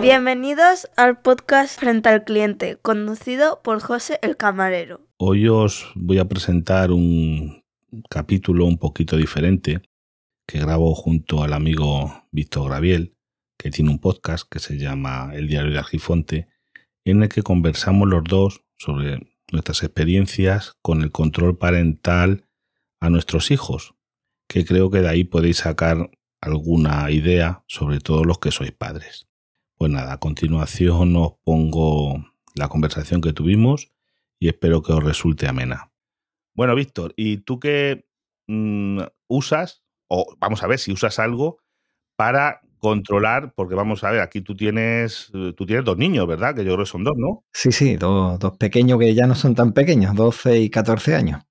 Bienvenidos al podcast Frente al Cliente, conducido por José el Camarero. Hoy os voy a presentar un capítulo un poquito diferente que grabo junto al amigo Víctor Graviel, que tiene un podcast que se llama El Diario de Argifonte, en el que conversamos los dos sobre nuestras experiencias con el control parental a nuestros hijos, que creo que de ahí podéis sacar alguna idea, sobre todo los que sois padres. Pues nada, a continuación os pongo la conversación que tuvimos y espero que os resulte amena. Bueno, Víctor, ¿y tú qué mm, usas, o vamos a ver si usas algo para controlar, porque vamos a ver, aquí tú tienes, tú tienes dos niños, ¿verdad? Que yo creo que son dos, ¿no? Sí, sí, dos, dos pequeños que ya no son tan pequeños, 12 y 14 años.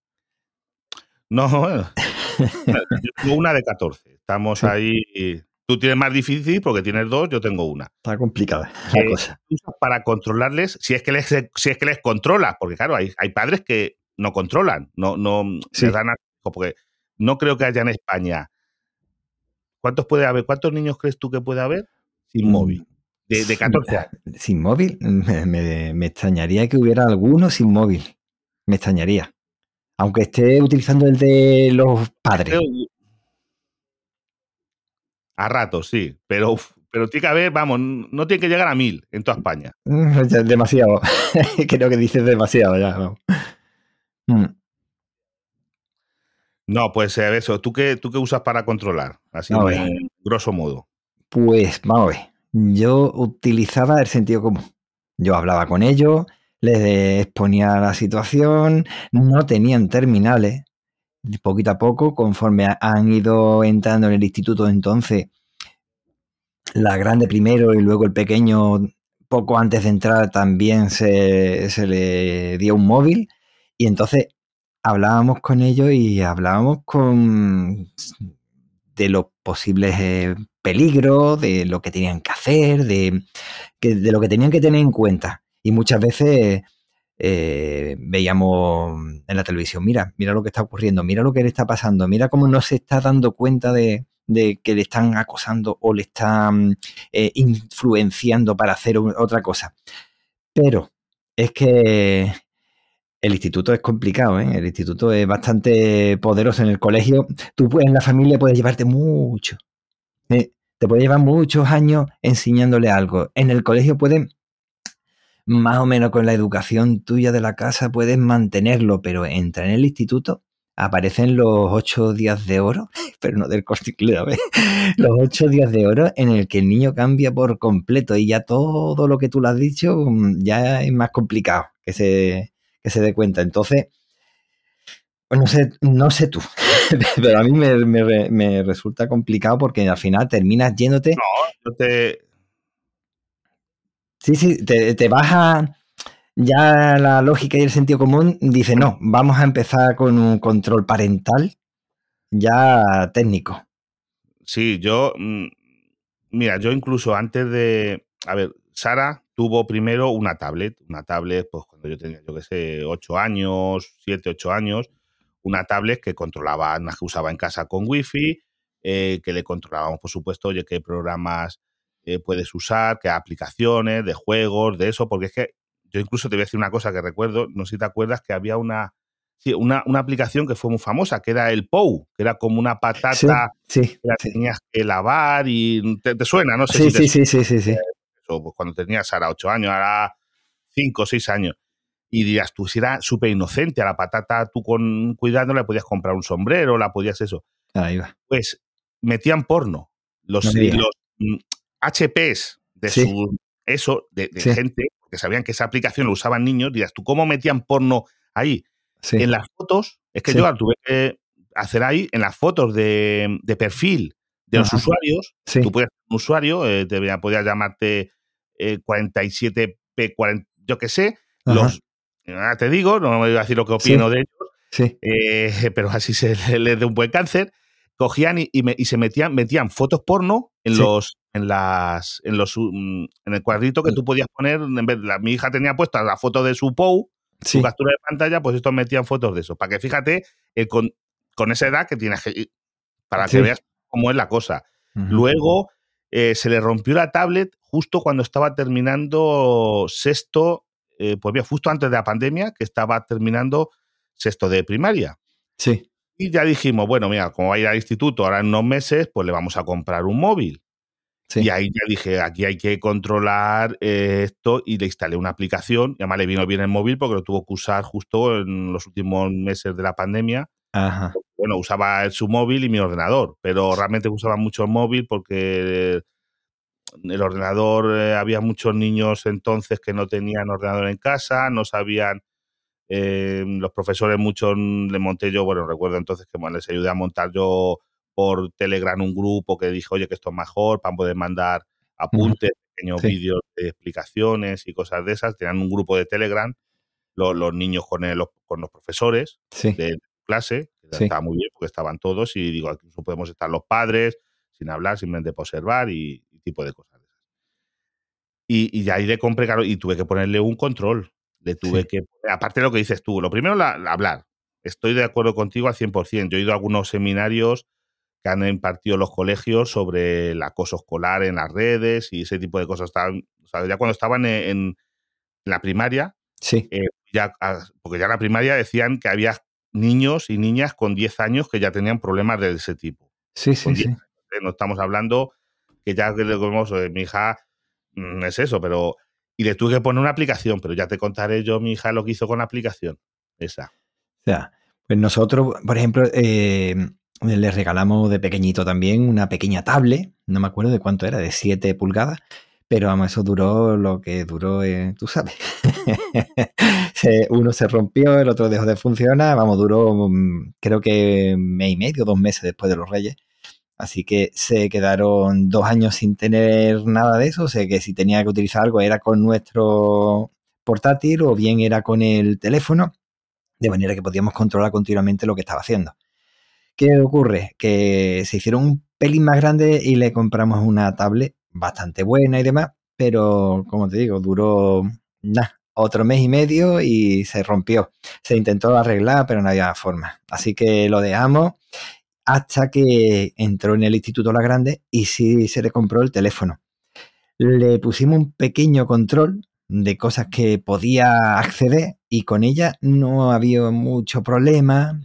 No, yo tengo una de 14. Estamos Sí. ahí. Tú tienes más difícil porque tienes dos, yo tengo una. Está complicada la Eh, cosa. usas para controlarles, si es que les, si es que les controlas, porque claro, hay, hay padres que no controlan, no, no Sí. les dan a- porque no creo que haya en España. ¿Cuántos puede haber? ¿Cuántos niños crees tú que puede haber sin Mm, móvil? De, de 14 años. Sin móvil, me, me- me extrañaría que hubiera alguno sin móvil. Me extrañaría. Aunque esté utilizando el de los padres. A ratos, sí, pero, uf, pero tiene que haber, vamos, no tiene que llegar a mil en toda España. Mm, demasiado. Creo que dices demasiado ya. vamos. Mm, No, pues eh, eso, ¿tú qué, ¿tú qué usas para controlar? Así, en grosso modo. Pues vamos a ver. Yo utilizaba el sentido común. Yo hablaba con ellos, les exponía la situación, no tenían terminales. Poquito a poco, conforme han ido entrando en el instituto, entonces la grande primero y luego el pequeño, poco antes de entrar, también se, se le dio un móvil. Y entonces hablábamos con ellos y hablábamos con de los posibles eh, peligros, de lo que tenían que hacer, de, de lo que tenían que tener en cuenta. Y muchas veces eh, veíamos en la televisión, mira, mira lo que está ocurriendo, mira lo que le está pasando, mira cómo no se está dando cuenta de, que le están acosando o le están eh, influenciando para hacer otra cosa. Pero es que el instituto es complicado, ¿eh? El instituto es bastante poderoso en el colegio. Tú puedes- en la familia puedes llevarte mucho. ¿eh? Te puede llevar muchos años enseñándole algo. En el colegio pueden, más o menos con la educación tuya de la casa, puedes mantenerlo, pero entra en el instituto, aparecen los ocho días de oro, pero no del corte. Los ocho días de oro en el que el niño cambia por completo y ya todo lo que tú le has dicho mm, ya es más complicado que se, que se dé cuenta. Entonces, pues no sé, no sé tú, pero a mí me, me me resulta complicado porque al final terminas yéndote. Yo te, Sí, sí, te, baja ya la lógica y el sentido común. Dice, no, vamos a empezar con un control parental ya técnico. Sí, yo. mm, Mira, yo incluso antes de. A ver, Sara tuvo primero una tablet. Una tablet, pues cuando yo tenía, yo qué sé, 8 años, 7, 8 años. Una tablet que controlaba, que usaba en casa con wifi, eh, que le controlábamos, por supuesto, oye, qué programas eh, puedes usar, qué aplicaciones, de juegos, de eso, porque es que yo incluso te voy a decir una cosa que recuerdo, no sé si te acuerdas que había una. Sí, una, una aplicación que fue muy famosa, que era el POU, que era como una patata Sí, sí, que la tenías que lavar y te, te suena, no sé Sí, si te sí, sí, sí, sí, eso, pues cuando tenías ahora 8 años, ahora 5 o 6 años. Y dirías, tú si era súper inocente, a la patata tú con cuidado le podías comprar un sombrero, la podías eso. Ahí va. Pues metían porno. Los, No los mm, HPs de Sí. su eso, de, de Sí. gente, que sabían que esa aplicación lo usaban niños, dirías, tú cómo metían porno ahí. Sí. En las fotos, es que yo la tuve que hacer ahí, en las fotos de, de perfil de los usuarios, tú puedes ser un usuario, eh, te podías llamarte eh, 47P40, yo qué sé, Ajá. los, ahora te digo, no me voy a decir lo que opino de ellos, Sí. eh, pero así se le- les de un buen cáncer, cogían y, y me- y se metían, metían fotos porno en Sí. los en las en los mm, en el cuadrito que tú podías poner en vez la, mi hija tenía puesta la foto de su POU Sí. su captura de pantalla pues estos metían fotos de eso para que fíjate eh, con, con esa edad que tienes que para que Sí. veas cómo es la cosa luego eh, se le rompió la tablet justo cuando estaba terminando sexto, eh, pues bien, justo antes de la pandemia, que estaba terminando sexto de primaria. Sí. Y ya dijimos, bueno, mira, como va a ir al instituto ahora en unos meses, pues le vamos a comprar un móvil. Sí. Y ahí ya dije, aquí hay que controlar eh, esto y le instalé una aplicación. Y además le vino bien el móvil porque lo tuvo que usar justo en los últimos meses de la pandemia. Ajá. Bueno, usaba su móvil y mi ordenador, pero realmente usaba mucho el móvil porque el ordenador, eh, había muchos niños entonces que no tenían ordenador en casa, no sabían, eh, los profesores muchos le monté yo, bueno, recuerdo entonces que bueno, les ayudé a montar yo por Telegram un grupo que dijo, oye, que esto es mejor, para poder mandar apuntes, pequeños Sí. vídeos de explicaciones y cosas de esas. Tenían un grupo de Telegram, los, los niños con, el- los, con los profesores Sí. de clase, que Sí. estaba muy bien porque estaban todos y digo, incluso podemos estar los padres sin hablar, simplemente observar y, y tipo de cosas. Y, y ahí le compré, claro, y tuve que ponerle un control. Le tuve Sí. que, aparte de lo que dices tú, lo primero, la, la hablar. Estoy de acuerdo contigo al 100%. Yo he ido a algunos seminarios que han impartido los colegios sobre el acoso escolar en las redes y ese tipo de cosas. Estaban, o sea, ya cuando estaban en, en la primaria, Sí. eh, ya, ah, porque ya en la primaria decían que había niños y niñas con 10 años que ya tenían problemas de ese tipo. Sí, sí, sí. ¿eh? No estamos hablando que ya que eh, mi hija mm, es eso, pero. Y le tuve que poner una aplicación, pero ya te contaré yo, mi hija, lo que hizo con la aplicación. Esa. O sea, pues nosotros, por ejemplo, eh, le regalamos de pequeñito también una pequeña tablet, no me acuerdo de cuánto era, de 7 pulgadas, pero vamos, eso duró lo que duró, eh, tú sabes. Uno se rompió, el otro dejó de funcionar, vamos, duró mm, creo que mes y medio, dos meses después de los Reyes. Así que se quedaron dos años sin tener nada de eso, o sea que si tenía que utilizar algo era con nuestro portátil o bien era con el teléfono de manera que podíamos controlar continuamente lo que estaba haciendo. ¿Qué ocurre? Que se hicieron un pelín más grande y le compramos una tablet bastante buena y demás, pero como te digo, duró nada, otro mes y medio y se rompió. Se intentó arreglar, pero no había forma. Así que lo dejamos hasta que entró en el instituto La Grande y sí se le compró el teléfono. Le pusimos un pequeño control de cosas que podía acceder y con ella no había mucho problema.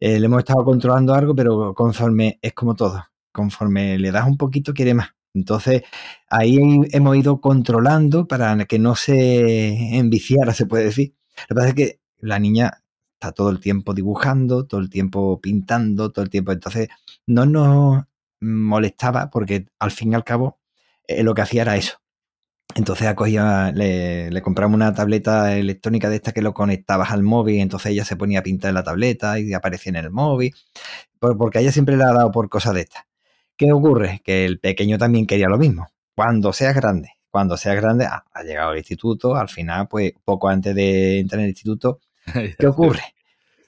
Eh, le hemos estado controlando algo, pero conforme es como todo, conforme le das un poquito quiere más. Entonces ahí hemos ido controlando para que no se enviciara, se puede decir. Lo que pasa es que la niña está todo el tiempo dibujando, todo el tiempo pintando, todo el tiempo. Entonces no nos molestaba porque al fin y al cabo eh, lo que hacía era eso. Entonces acogía, le, le, compramos una tableta electrónica de esta que lo conectabas al móvil, entonces ella se ponía a pintar en la tableta y aparecía en el móvil, porque a ella siempre le ha dado por cosas de estas. ¿Qué ocurre? Que el pequeño también quería lo mismo. Cuando seas grande, cuando seas grande, ah, ha llegado al instituto, al final, pues poco antes de entrar en el instituto, ¿qué ocurre?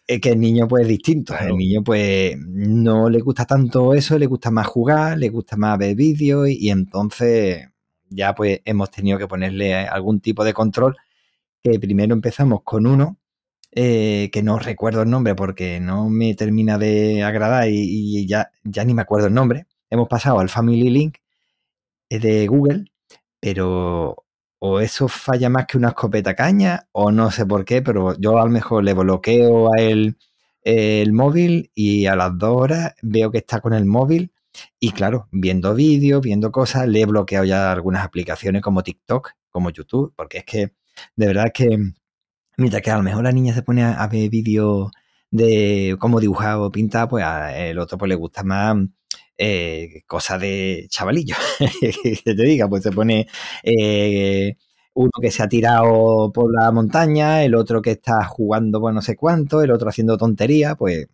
Es que el niño pues es distinto, claro. el niño pues no le gusta tanto eso, le gusta más jugar, le gusta más ver vídeos y, y entonces ya pues hemos tenido que ponerle algún tipo de control que primero empezamos con uno eh, que no recuerdo el nombre porque no me termina de agradar y, y, ya, ya ni me acuerdo el nombre. Hemos pasado al Family Link eh, de Google, pero o eso falla más que una escopeta caña o no sé por qué, pero yo a lo mejor le bloqueo a él el móvil y a las dos horas veo que está con el móvil y claro, viendo vídeos, viendo cosas, le he bloqueado ya algunas aplicaciones como TikTok, como YouTube, porque es que de verdad que mientras que a lo mejor la niña se pone a, ver vídeos de cómo dibujar o pintar, pues al otro pues le gusta más eh, cosas de chavalillo. que te diga, pues se pone eh, uno que se ha tirado por la montaña, el otro que está jugando por no sé cuánto, el otro haciendo tonterías, pues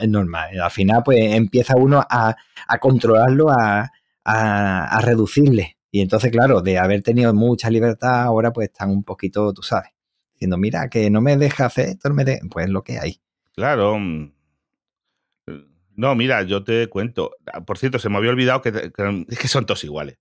es normal. Al final, pues empieza uno a, controlarlo, a, reducirle. Y entonces, claro, de haber tenido mucha libertad, ahora pues están un poquito, tú sabes, diciendo, mira, que no me deja hacer esto, no me de... pues lo que hay. Claro. No, mira, yo te cuento. Por cierto, se me había olvidado que, que, que son todos iguales.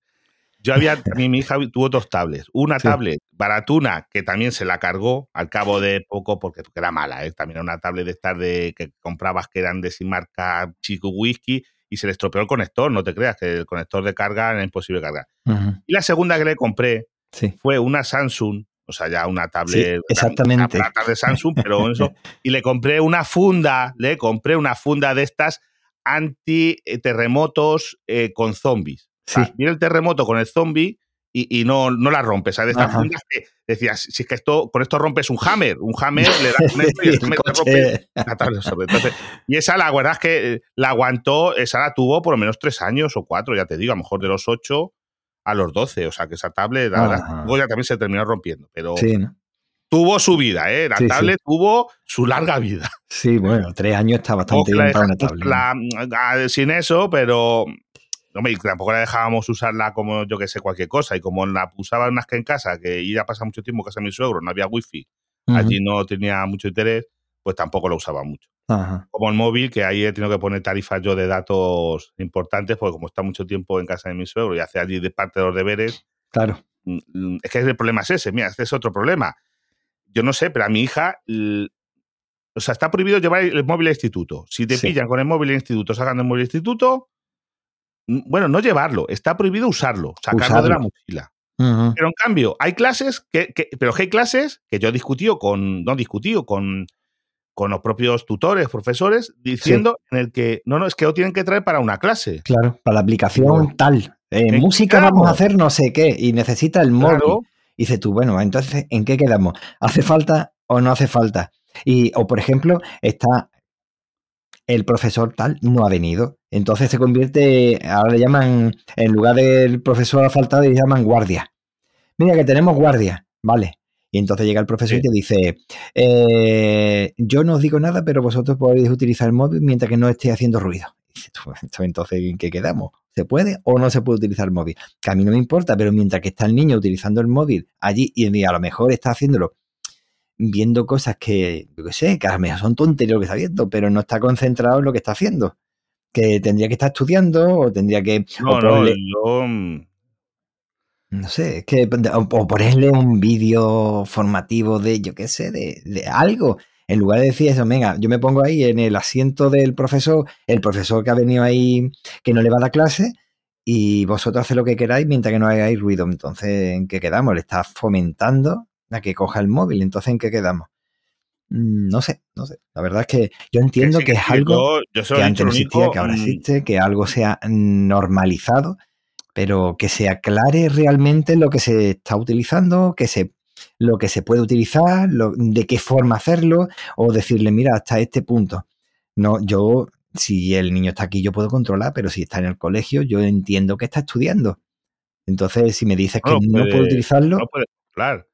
Yo había, también mi hija tuvo dos tablets. Una sí. tablet baratuna que también se la cargó al cabo de poco porque, porque era mala. ¿eh? También era una tablet de estas de, que comprabas que eran de sin marca Chico Whisky y y se le estropeó el conector, no te creas, que el conector de carga era imposible cargar. Y la segunda que le compré fue una Samsung, o sea, ya una tablet, exactamente. Una, tablet Samsung, pero eso, y le compré una funda, le compré una funda de estas anti-terremotos eh, con zombies. viene el terremoto con el zombie y, no, no la rompes. ¿sabes? De estas fundas que decías, si es que esto, con esto rompes un hammer, un hammer le das un esto y esto me rompe la tablet. Entonces, y esa la verdad es que eh, la aguantó, esa la tuvo por lo menos tres años o cuatro, ya te digo, a lo mejor de los ocho a los doce. O sea que esa tablet, la verdad, luego ya también se terminó rompiendo. Pero tuvo su vida, ¿eh? La tablet tuvo su larga vida. Sí, bueno, tres años está bastante bien para una tablet. Mm, sin eso, pero no, tampoco la dejábamos usarla como yo que sé, cualquier cosa. Y como la usaba más que en casa, que iba a pasar mucho tiempo en casa de mi suegro, no había wifi, allí no tenía mucho interés, pues tampoco lo usaba mucho. Como el móvil, que ahí he tenido que poner tarifas yo de datos importantes, porque como está mucho tiempo en casa de mi suegro y hace allí de parte de los deberes. Claro. Mm, mm, es que el problema es ese, mira, este es otro problema. Yo no sé, pero a mi hija o sea, está prohibido llevar el móvil al instituto. Si te pillan con el móvil al instituto, sacando el móvil al instituto, bueno, no llevarlo, está prohibido usarlo, sacarlo de la mochila. Pero en cambio, hay clases que, pero hay clases que yo he discutido con, no discutido con, con los propios tutores, profesores, diciendo en el que no, no, es que lo tienen que traer para una clase. Claro, para la aplicación tal. En música vamos a hacer no sé qué y necesita el móvil. Y dices tú, bueno, entonces, ¿en qué quedamos? ¿Hace falta o no hace falta? Y, o por ejemplo, está el profesor tal no ha venido. Entonces se convierte, ahora le llaman, en lugar del profesor ha faltado, le llaman guardia. Mira que tenemos guardia, vale. Y entonces llega el profesor y te dice, eh, yo no os digo nada, pero vosotros podéis utilizar el móvil mientras que no esté haciendo ruido. Entonces, ¿en qué quedamos? ¿Se puede o no se puede utilizar el móvil? Que a mí no me importa, pero mientras que está el niño utilizando el móvil allí y a lo mejor está haciéndolo viendo cosas que, yo qué sé, que a lo mejor son tonterías lo que está viendo, pero no está concentrado en lo que está haciendo. Que tendría que estar estudiando o tendría que... No, no. No sé, es que o, ponerle un vídeo formativo de, yo qué sé, de, de, algo. En lugar de decir eso, venga, yo me pongo ahí en el asiento del profesor, el profesor que ha venido ahí, que no le va a la clase, y vosotros haced lo que queráis mientras que no hagáis ruido. Entonces, ¿en qué quedamos? Le está fomentando a que coja el móvil. Entonces, ¿en qué quedamos? Mm, no sé, no sé. La verdad es que yo entiendo que, es algo que antes no existía, que ahora mm. existe, que algo sea normalizado, pero que se aclare realmente lo que se está utilizando, que se lo que se puede utilizar, de qué forma hacerlo, o decirle, mira, hasta este punto. No, yo, si el niño está aquí, yo puedo controlar, pero si está en el colegio, yo entiendo que está estudiando. Entonces, si me dices que no, puede, utilizarlo. No puede controlar.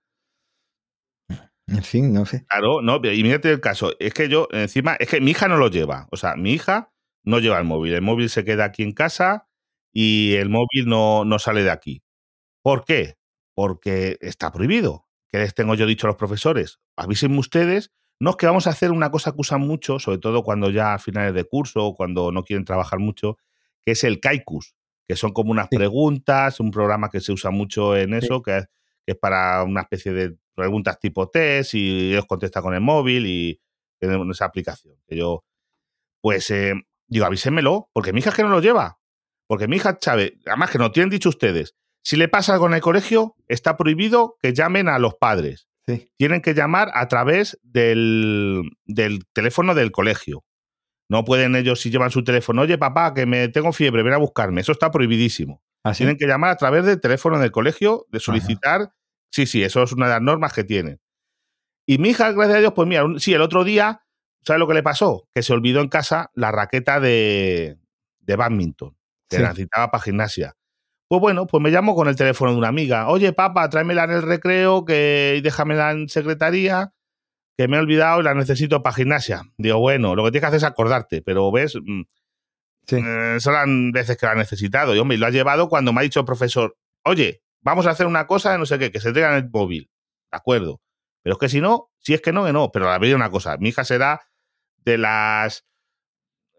En fin, no sé. Claro, no, y mírate el caso. Es que yo, encima, es que mi hija no lo lleva. O sea, mi hija no lleva el móvil. El móvil se queda aquí en casa y el móvil no, no sale de aquí. ¿Por qué? Porque está prohibido. ¿Qué les tengo yo dicho a los profesores? Avísenme ustedes. No es que vamos a hacer una cosa que usan mucho, sobre todo cuando ya a finales de curso o cuando no quieren trabajar mucho, que es el Kaikus, que son como unas preguntas, un programa que se usa mucho en eso, que, que es para una especie de preguntas tipo test y ellos contestan con el móvil y tienen esa aplicación. Que yo, pues, eh, digo, avísenmelo, porque mi hija es que no lo lleva. Porque mi hija sabe, además que no tienen dicho ustedes, si le pasa algo en el colegio, está prohibido que llamen a los padres. Tienen que llamar a través del, del, teléfono del colegio. No pueden ellos, si llevan su teléfono, oye papá, que me tengo fiebre, ven a buscarme. Eso está prohibidísimo. ¿Ah, Tienen que llamar a través del teléfono del colegio, de solicitar Sí, sí, eso es una de las normas que tienen. Y mi hija, gracias a Dios, pues mira, sí, el otro día, ¿sabes lo que le pasó? Que se olvidó en casa la raqueta de, de badminton, que la necesitaba para gimnasia. Pues bueno, pues me llamo con el teléfono de una amiga. Oye, papá, tráemela en el recreo que, y déjamela en secretaría, que me he olvidado y la necesito para gimnasia. Digo, bueno, lo que tienes que hacer es acordarte, pero ves, mm, sí. eh, son las veces que la ha necesitado. Y hombre, lo ha llevado cuando me ha dicho el profesor, oye, vamos a hacer una cosa de no sé qué, que se traigan el móvil. De acuerdo. Pero es que si no, si es que no, que no. Pero a ver una cosa, mi hija será de las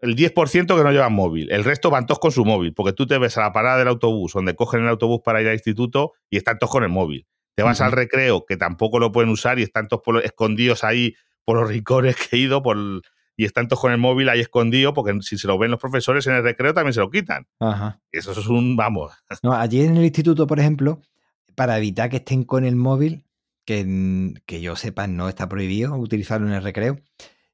el 10% que no llevan móvil. El resto van todos con su móvil, porque tú te ves a la parada del autobús, donde cogen el autobús para ir al instituto y están todos con el móvil. Te vas al recreo, que tampoco lo pueden usar y están todos escondidos ahí por los rincones que he ido, por y están todos con el móvil ahí escondido, porque si se lo ven los profesores en el recreo también se lo quitan. Ajá. Eso es un, vamos. No, allí en el instituto, por ejemplo, para evitar que estén con el móvil, que, que yo sepa no está prohibido utilizarlo en el recreo,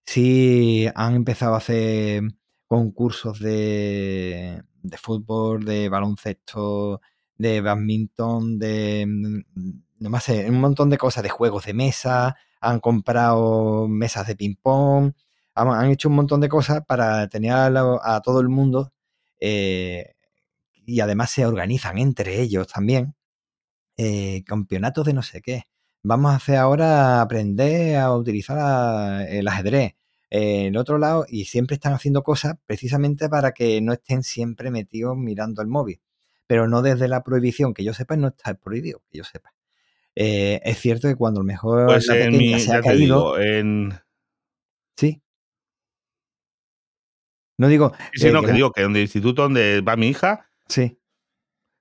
sí han empezado a hacer concursos de, de fútbol, de baloncesto, de badminton, de mm, no más sé, un montón de cosas, de juegos de mesa, han comprado mesas de ping-pong, han, han hecho un montón de cosas para tener a, todo el mundo eh, y además se organizan entre ellos también eh, campeonatos de no sé qué. Vamos a hacer ahora aprender a utilizar a- el ajedrez. Eh, en otro lado, y siempre están haciendo cosas precisamente para que no estén siempre metidos mirando el móvil. Pero no desde la prohibición, que yo sepa, no está prohibido, que yo sepa. Eh, es cierto que cuando lo mejor Pues la en pequeña mi, se ha caído, digo, en... sí. No digo, Sí, eh, no, que que digo que donde el instituto donde va mi hija, sí,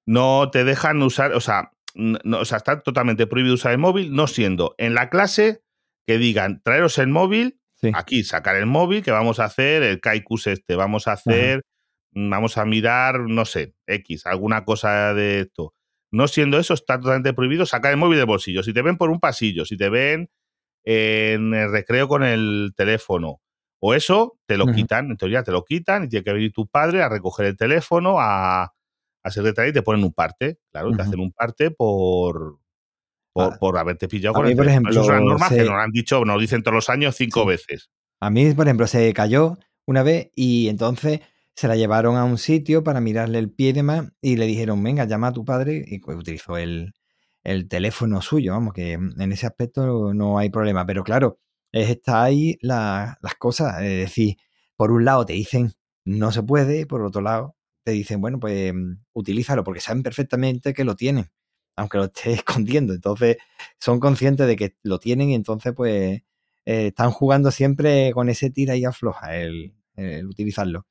no te dejan usar, o sea, no, o sea, está totalmente prohibido usar el móvil, no siendo en la clase que digan, traeros el móvil, sí. aquí sacar el móvil, que vamos a hacer el Kaikus este, vamos a hacer, mm, vamos a mirar, no sé, X, alguna cosa de esto. No siendo eso, está totalmente prohibido sacar el móvil del bolsillo. Si te ven por un pasillo, si te ven en el recreo con el teléfono, o eso, te lo quitan, en teoría te lo quitan y tiene que venir tu padre a recoger el teléfono, a, a secretaria y te ponen un parte, claro, te hacen un parte por, por, Ah, por haberte pillado a con mí, el por teléfono. Eso es una ejemplo, que nos han dicho, nos dicen todos los años cinco Sí. veces. A mí, por ejemplo, se cayó una vez y entonces se la llevaron a un sitio para mirarle el pie y demás y le dijeron, venga, llama a tu padre y pues utilizó el, el teléfono suyo, vamos, que en ese aspecto no hay problema. Pero claro, es está ahí la- las cosas, es decir, por un lado te dicen no se puede, por otro lado te dicen, bueno, pues mm, utilízalo porque saben perfectamente que lo tienen, aunque lo estés escondiendo. Entonces son conscientes de que lo tienen y entonces pues eh, están jugando siempre con ese tira y afloja el, el utilizarlo.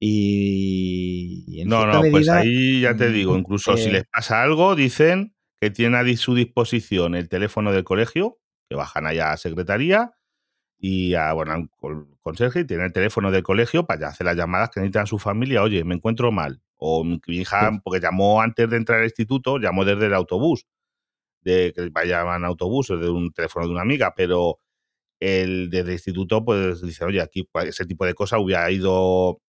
Y, y en No, no, pues ahí ya te mm, digo, incluso si eh, les pasa algo, dicen que tienen a su disposición el teléfono del colegio, que bajan allá a secretaría y a, bueno, al con- conserje y tienen el teléfono del colegio para ya hacer las llamadas que necesitan su familia. Oye, me encuentro mal. O mi hija, porque llamó antes de entrar al instituto, llamó desde el autobús, de que vaya en autobús, desde un teléfono de una amiga, pero el desde el instituto, pues dice, oye, aquí pues, ese tipo de cosas hubiera ido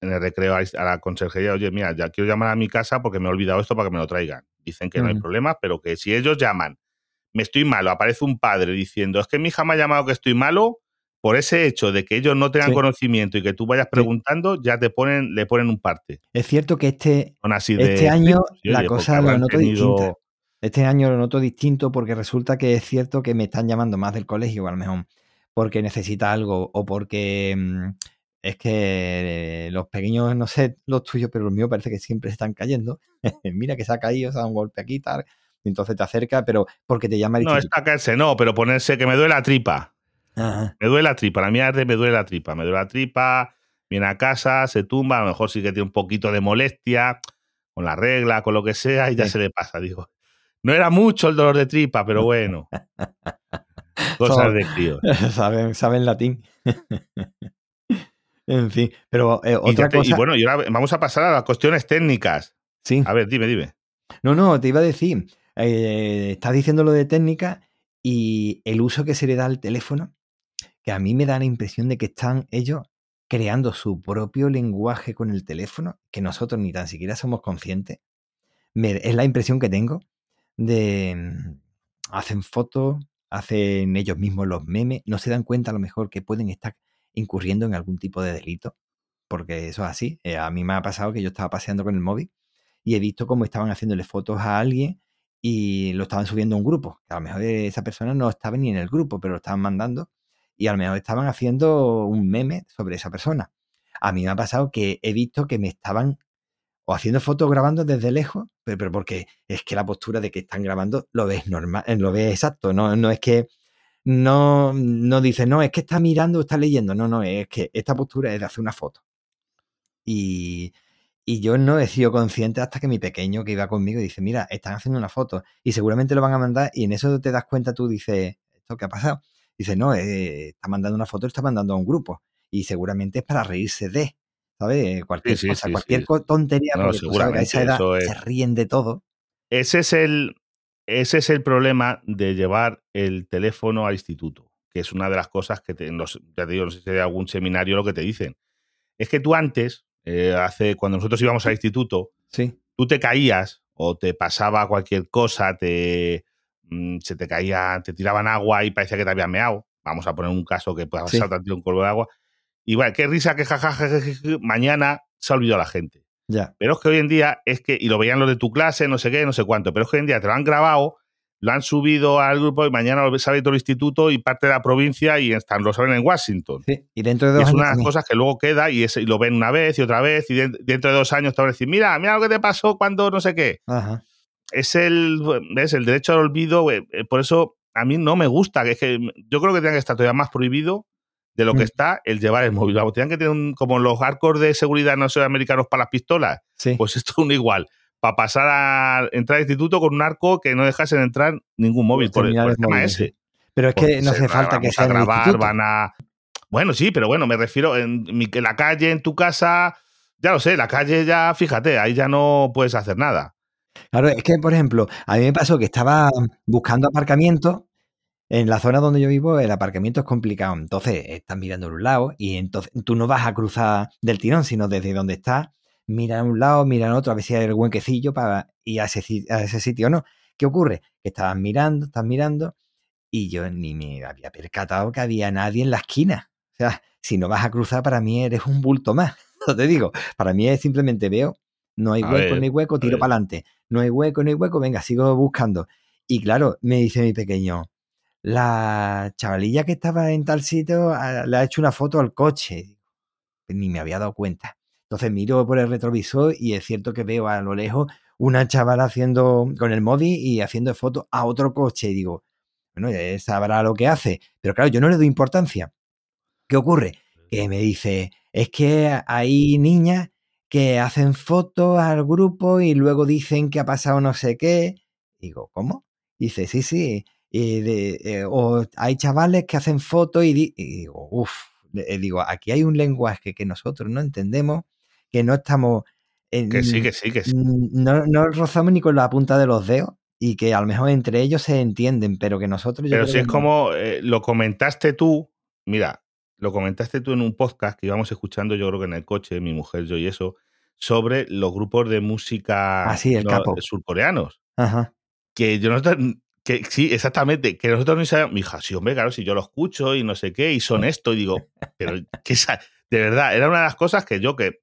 en el recreo a la conserjería, oye, mira, ya quiero llamar a mi casa porque me he olvidado esto para que me lo traigan. Dicen que no hay Ujú. problema, pero que si ellos llaman, me estoy malo, aparece un padre diciendo, es que mi hija me ha llamado que estoy malo, por ese hecho de que ellos no tengan Sí. conocimiento y que tú vayas Sí. preguntando, ya te ponen, le ponen un parte. es cierto que este, Son así de este año la oye, cosa lo noto distinta. tenido- Este año lo noto distinto porque resulta que es cierto que me están llamando más del colegio, a lo mejor porque necesita algo o porque mm, es que los pequeños, no sé los tuyos, pero los míos parece que siempre se están cayendo. Mira que se ha caído, se ha dado un golpe aquí, tal. Entonces te acerca, pero porque te llama el No, es instituto. para caerse, no, pero ponerse que me duele la tripa. Ajá. Me duele la tripa, la mía me duele la tripa, me duele la tripa, viene a casa, se tumba, a lo mejor sí que tiene un poquito de molestia, con la regla, con lo que sea, y ya Sí. se le pasa, digo. No era mucho el dolor de tripa, pero bueno. Cosas de críos. saben, saben latín. en fin, pero eh, Y, otra y cosa. bueno, y ahora vamos a pasar a las cuestiones técnicas. sí. A ver, dime, dime. No, no, te iba a decir, eh, estás diciendo lo de técnica y el uso que se le da al teléfono, que a mí me da la impresión de que están ellos creando su propio lenguaje con el teléfono, que nosotros ni tan siquiera somos conscientes. Me- es la impresión que tengo de... mm, Hacen fotos, hacen ellos mismos los memes, no se dan cuenta a lo mejor que pueden estar incurriendo en algún tipo de delito, porque eso es así. Eh, a mí me ha pasado que yo estaba paseando con el móvil y he visto cómo estaban haciéndole fotos a alguien y lo estaban subiendo a un grupo. A lo mejor esa persona no estaba ni en el grupo, pero lo estaban mandando y a lo mejor estaban haciendo un meme sobre esa persona. A mí me ha pasado que he visto que me estaban o haciendo fotos grabando desde lejos, pero, pero porque es que la postura de que están grabando lo ves normal, eh, lo ves exacto, no, no es que no, no dice, no, es que está mirando o está leyendo, no, no, es que esta postura es de hacer una foto. Y, y yo no he sido consciente hasta que mi pequeño que iba conmigo dice, mira, están haciendo una foto y seguramente lo van a mandar y en eso te das cuenta tú, dices, ¿esto qué ha pasado? Dice, no, eh, está mandando una foto, está mandando a un grupo. y seguramente es para reírse de, ¿sabes? Cualquier Sí, sí, cosa, sí, cualquier tontería, No, porque tú sabes que a esa edad se ríen de todo. Ese es el, ese es el problema de llevar el teléfono al instituto, que es una de las cosas que te, no sé, ya te digo, no sé si hay algún seminario lo que te dicen. Es que tú antes, eh, hace, cuando nosotros íbamos al instituto, Sí, tú te caías o te pasaba cualquier cosa, te, mm, se te caía, te tiraban agua y parecía que te habían meado. Vamos a poner un caso que pueda Sí. pasar un color de agua. Y bueno, qué risa, qué jajaja, mañana se ha olvidado la gente. ya. Pero es que hoy en día es que, y lo veían los de tu clase, no sé qué, no sé cuánto, pero es que hoy en día te lo han grabado, lo han subido al grupo y mañana lo sabe todo el instituto y parte de la provincia y están, lo saben en Washington. Sí, y dentro de Y dos es años una de las cosas que luego queda y, es- y lo ven una vez y otra vez y de- dentro de dos años te van a decir, mira, mira lo que te pasó cuando no sé qué. Ajá. Es el, ¿ves? el derecho al olvido, eh, eh, por eso a mí no me gusta, que es que yo creo que tiene que estar todavía más prohibido de lo que Mm. está el llevar el móvil. Vamos, Tienen que tener un- como los arcos de seguridad no americanos para las pistolas, Sí. pues esto es un igual. Para pasar a entrar al instituto con un arco que no dejasen entrar ningún móvil. Por, el- por el tema ese. Pero es que Porque no hace falta que sea a el grabar, van a. Bueno, sí, pero bueno, me refiero en, mi- en la calle, en tu casa. Ya lo sé, la calle ya, fíjate, ahí ya no puedes hacer nada. Claro, es que, por ejemplo, a mí me pasó que estaba buscando aparcamiento. En la zona donde yo vivo, el aparcamiento es complicado. Entonces, estás mirando a un lado y entonces tú no vas a cruzar del tirón, sino desde donde estás, mira a un lado, mira a otro, a ver si hay algún huequecillo para ir a ese, a ese sitio o no. ¿Qué ocurre? Que estabas mirando, estás mirando y yo ni me había percatado que había nadie en la esquina. O sea, si no vas a cruzar, para mí eres un bulto más. No te digo, para mí es simplemente veo, no hay A hueco, ver, no hay hueco, tiro para adelante. No hay hueco, no hay hueco, venga, sigo buscando. Y claro, me dice mi pequeño, la chavalilla que estaba en tal sitio ah, le ha hecho una foto al coche. Ni me había dado cuenta. Entonces miro por el retrovisor y es cierto que veo a lo lejos una chavala haciendo con el móvil y haciendo fotos a otro coche. Y digo, bueno, él sabrá lo que hace. Pero claro, yo no le doy importancia. ¿Qué ocurre? Que me dice, es que hay niñas que hacen fotos al grupo y luego dicen que ha pasado no sé qué. Digo, ¿cómo? Dice, sí, sí. y de- eh, o hay chavales que hacen fotos y, di- y digo, uff, digo, aquí hay un lenguaje que nosotros no entendemos, que no estamos... en- Que sí, que sí, que sí. No, no rozamos ni con la punta de los dedos y que a lo mejor entre ellos se entienden, pero que nosotros... Pero si es como eh, lo comentaste tú, mira, lo comentaste tú en un podcast que íbamos escuchando, yo creo que en el coche, mi mujer, yo y eso, sobre los grupos de música Ah, sí, el no, capo. surcoreanos. Ajá. Que yo nosotros, que sí, exactamente, que nosotros no sabíamos, mi hija, sí, hombre, claro, si yo lo escucho y no sé qué, y son esto, y digo, pero que esa- de verdad, era una de las cosas que yo que,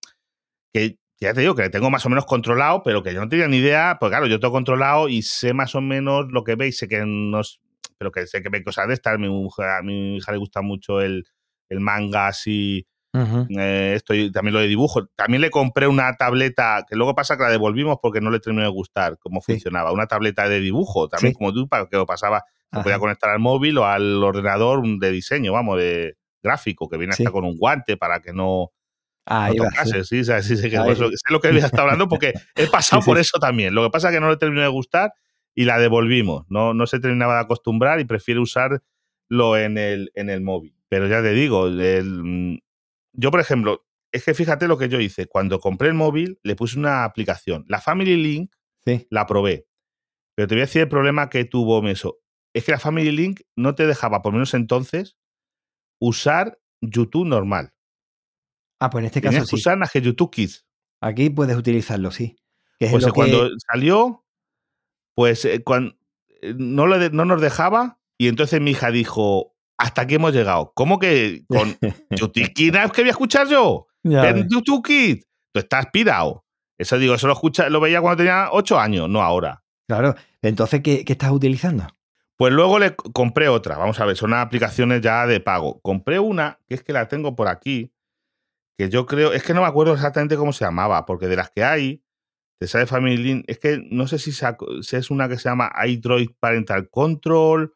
que ya te digo que tengo más o menos controlado, pero que yo no tenía ni idea, pues claro, yo tengo controlado y sé más o menos lo que veis, sé que nos, pero que sé que ve cosas de estas, mi mujer, a mi hija le gusta mucho el, el manga así, Ujú. eh, esto y también lo de dibujo. También le compré una tableta, que luego pasa que la devolvimos porque no le terminó de gustar cómo Sí. funcionaba. Una tableta de dibujo, también Sí. como tú, para que lo pasaba, se Ajá. podía conectar al móvil o al ordenador de diseño, vamos, de gráfico, que viene Sí. hasta con un guante para que no, Ahí no va, sí. Sí, sí, sí, que por Ahí. eso- sé lo que había estado hablando porque he pasado por eso también. Lo que pasa es que no le terminó de gustar y la devolvimos. No, no se terminaba de acostumbrar y prefiere usarlo en el, en el móvil. Pero ya te digo, el, mm, yo, por ejemplo, es que fíjate lo que yo hice. Cuando compré el móvil, le puse una aplicación. La Family Link Sí. la probé. Pero te voy a decir el problema que tuvo eso. Es que la Family Link no te dejaba, por menos entonces, usar YouTube normal. Ah, pues en este Tenías caso que sí. usar que YouTube Kids. Aquí puedes utilizarlo, sí. Que es Pues lo eh, cuando que... salió, pues eh, cuan- eh, no, lo de- no nos dejaba y entonces mi hija dijo, hasta aquí hemos llegado. ¿Cómo que con que voy a escuchar yo? Ya En ves. YouTube Kids. Tú estás pirado. Eso digo, eso lo, escucha, lo veía cuando tenía ocho años, no ahora. Claro. Entonces, ¿qué, qué estás utilizando? Pues luego le compré otra. Vamos a ver, son aplicaciones ya de pago. Compré una, que es que la tengo por aquí, que yo creo, es que no me acuerdo exactamente cómo se llamaba, porque de las que hay, te sale Family Link, es que no sé si es una que se llama iDroid Parental Control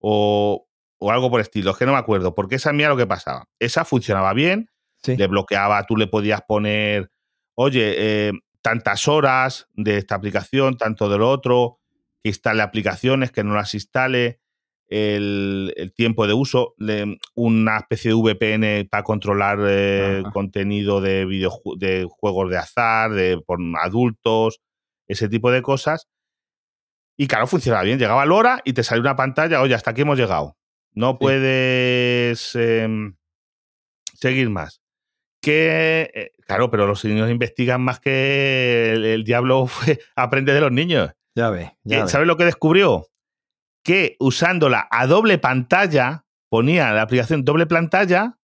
o, o algo por el estilo, es que no me acuerdo, porque esa mía lo que pasaba. Esa funcionaba bien, Sí. le bloqueaba, tú le podías poner, oye, eh, tantas horas de esta aplicación, tanto del otro, que instale aplicaciones, que no las instale. el, el tiempo de uso, le- una especie de VPN para controlar eh, contenido de, videoju- de juegos de azar, de por adultos, ese tipo de cosas. Y claro, funcionaba bien. Llegaba la hora y te salía una pantalla, oye, hasta aquí hemos llegado. No puedes em, seguir más. Que, eh, claro, pero los niños investigan más que el, el diablo fue- aprende de los niños. Ya ¿Qué- ves. ¿Sabes lo que descubrió? Que usándola a doble pantalla, ponía la aplicación doble pantalla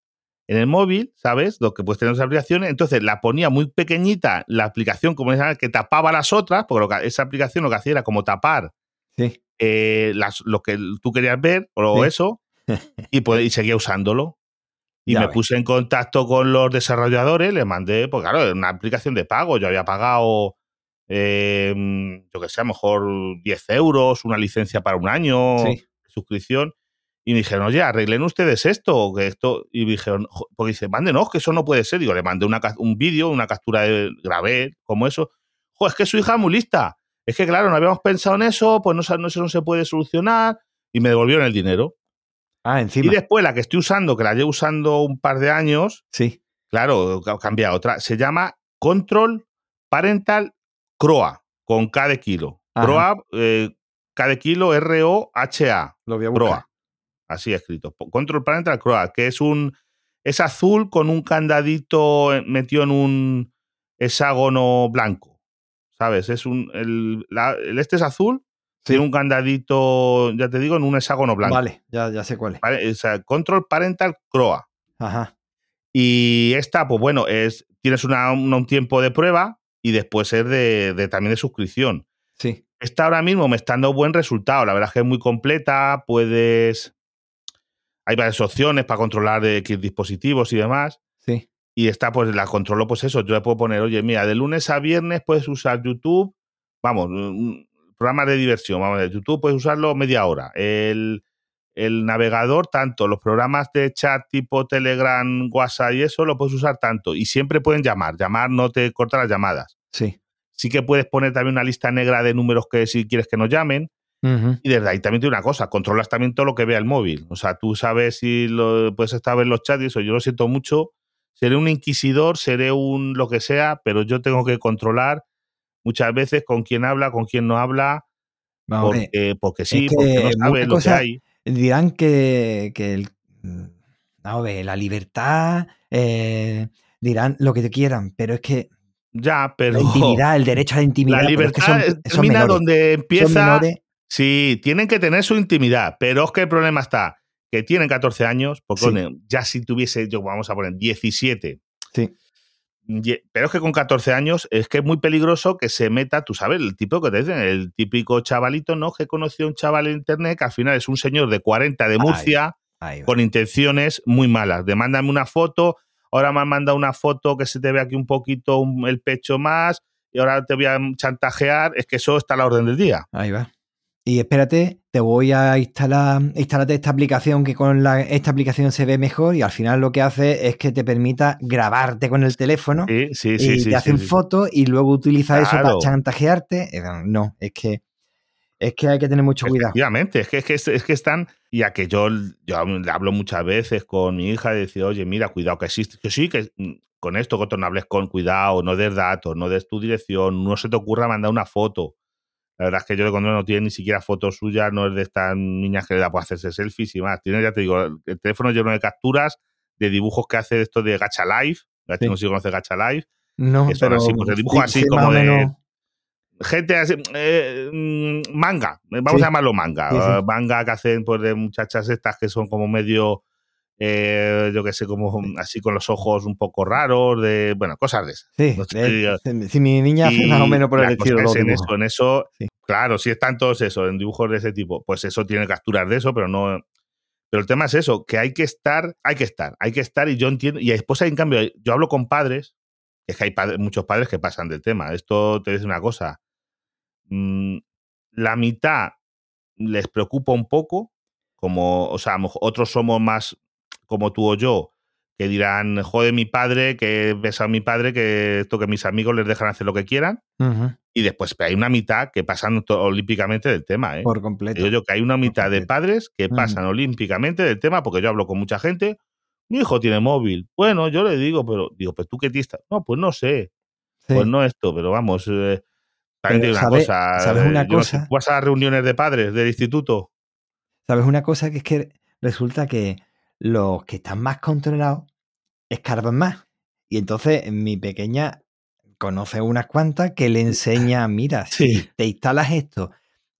en el móvil, ¿sabes? Lo que puedes tener esas aplicaciones. Entonces la ponía muy pequeñita la aplicación, como esa que tapaba las otras, porque lo que- esa aplicación lo que hacía era como tapar Sí, eh, las- lo que tú querías ver o Sí. eso, y, pues, y seguía usándolo. Y Ya me ves. puse en contacto con los desarrolladores, les mandé, pues claro, una aplicación de pago, yo había pagado, eh, yo que sé, a lo mejor 10 euros, una licencia para un año, sí. suscripción, y me dijeron, oye, arreglen ustedes esto, que esto, y me dijeron, porque dice, mándenos, que eso no puede ser. Digo, le mandé una, un vídeo, una captura, de, grabé, como eso. Jo, es que su hija es muy lista. Es que, claro, no habíamos pensado en eso, pues no, no, eso no se puede solucionar, y me devolvieron el dinero. Ah, Y encima. después la que estoy usando, que la llevo usando un par de años, Sí. claro, ha cambiado otra, se llama Control Parental CROA, con K de kilo. Ajá. CROA, eh, K de kilo, R-O-H-A, Lo voy a buscar. CROA, así escrito. Control Parental CROA, que es un es azul con un candadito eh, metido en un hexágono blanco. ¿Sabes? Es un el, la- el este es azul, Sí. tiene un candadito, ya te digo, en un hexágono blanco. Vale, ya, ya sé cuál es. Pare- o sea, Control Parental CROA. Ajá. Y esta, pues bueno, es tienes una- una- un tiempo de prueba y después es de, de- también de suscripción. Sí. Esta ahora mismo me está dando buen resultado. La verdad es que es muy completa. Puedes. Hay varias opciones para controlar X dispositivos y demás. Y esta, pues la controlo, pues eso. Yo le puedo poner, oye, mira, de lunes a viernes puedes usar YouTube. Vamos, un- programas de diversión. Vamos, de YouTube puedes usarlo media hora. El, el navegador, tanto. Los programas de chat tipo Telegram, WhatsApp y eso, lo puedes usar tanto. Y siempre pueden llamar. Llamar no te corta las llamadas. Sí. Sí que puedes poner también una lista negra de números que si quieres que nos llamen. Y desde ahí también tiene una cosa, controlas también todo lo que vea el móvil. O sea, tú sabes si lo, puedes estar en los chats y eso. Yo lo siento mucho. Seré un inquisidor, seré un lo que sea, pero yo tengo que controlar muchas veces con quién habla, con quién no habla, Vamos ver. porque, porque sí, que porque no sabes lo que hay. dirán que, que el, mm, vamos a ver, la libertad, eh, dirán lo que te quieran, pero es que Ya, pero la intimidad, el derecho a la intimidad, la pero es que libertad son, termina donde empieza. Sí, tienen que tener su intimidad, pero es que el problema está que tienen 14 años, porque Sí. ya si tuviese, yo vamos a poner 17, sí, Pero es que con 14 años es que es muy peligroso que se meta, tú sabes, el tipo que te dicen, el típico chavalito, ¿no? Que conoció a un chaval en internet que al final es un señor de 40 de Murcia ahí con intenciones muy malas. De mándame una foto, ahora me han mandado una foto que se te ve aquí un poquito el pecho más y ahora te voy a chantajear. Es que eso está a la orden del día. Ahí va. Y espérate, te voy a instalar, instálate esta aplicación que con la, esta aplicación se ve mejor y al final lo que hace es que te permita grabarte con el teléfono Sí, sí, y sí. sí, te hacen fotos y luego utiliza eso para chantajearte. Eh, No, es que es que hay que tener mucho cuidado. Efectivamente, es que, es que, es que están, ya que yo, yo le hablo muchas veces con mi hija y decir, oye, mira, cuidado que existe, que sí, que con esto, que no hables con cuidado, no des datos, no des tu dirección, no se te ocurra mandar una foto. La verdad es que yo le cuando no tiene ni siquiera fotos suyas, no es de estas niñas que le da por hacerse selfies y más. Tiene, ya te digo, el teléfono lleno de capturas de dibujos que hace esto de Gacha Live. Sí. No sé si conoce Gacha Live. No, que son pero así, pues, de dibujo sí, así como de- menos- gente así, eh, mm, manga, vamos Sí. a llamarlo manga, Sí, sí. manga que hacen pues de muchachas estas que son como medio, eh, yo que sé, como así con los ojos un poco raros, de, bueno, cosas de esas. Sí, No sé, si- mi niña hace más o menos por el estilo. es en eso, en eso, Sí. claro, si están todos eso, en dibujos de ese tipo, pues eso tiene capturas de eso, pero no. Pero el tema es eso, que hay que estar, hay que estar, hay que estar, y yo entiendo, y después hay, en cambio, yo hablo con padres, es que hay padres- muchos padres que pasan del tema. Esto te dice una cosa. mm, la mitad les preocupa un poco, como, o sea, otros somos más como tú o yo, que dirán, jode mi padre, que besa a mi padre, que esto que mis amigos les dejan hacer lo que quieran. Y después hay una mitad que pasan olímpicamente del tema. ¿eh? Por completo. Digo yo que hay una mitad de padres que pasan olímpicamente del tema, porque yo hablo con mucha gente. Mi hijo tiene móvil. Bueno, yo le digo, pero digo, pues tú qué tista. No, pues no sé. Sí. Pues no esto, pero vamos. eh, también Pero una ¿sabe- cosa. sabes eh, una yo no sé, cosa? ¿tú vas a las reuniones de padres del instituto? ¿Sabes una cosa? Que es que resulta que los que están más controlados escarban más. Y entonces mi pequeña conoce unas cuantas que le enseña, mira, si Sí. te instalas esto,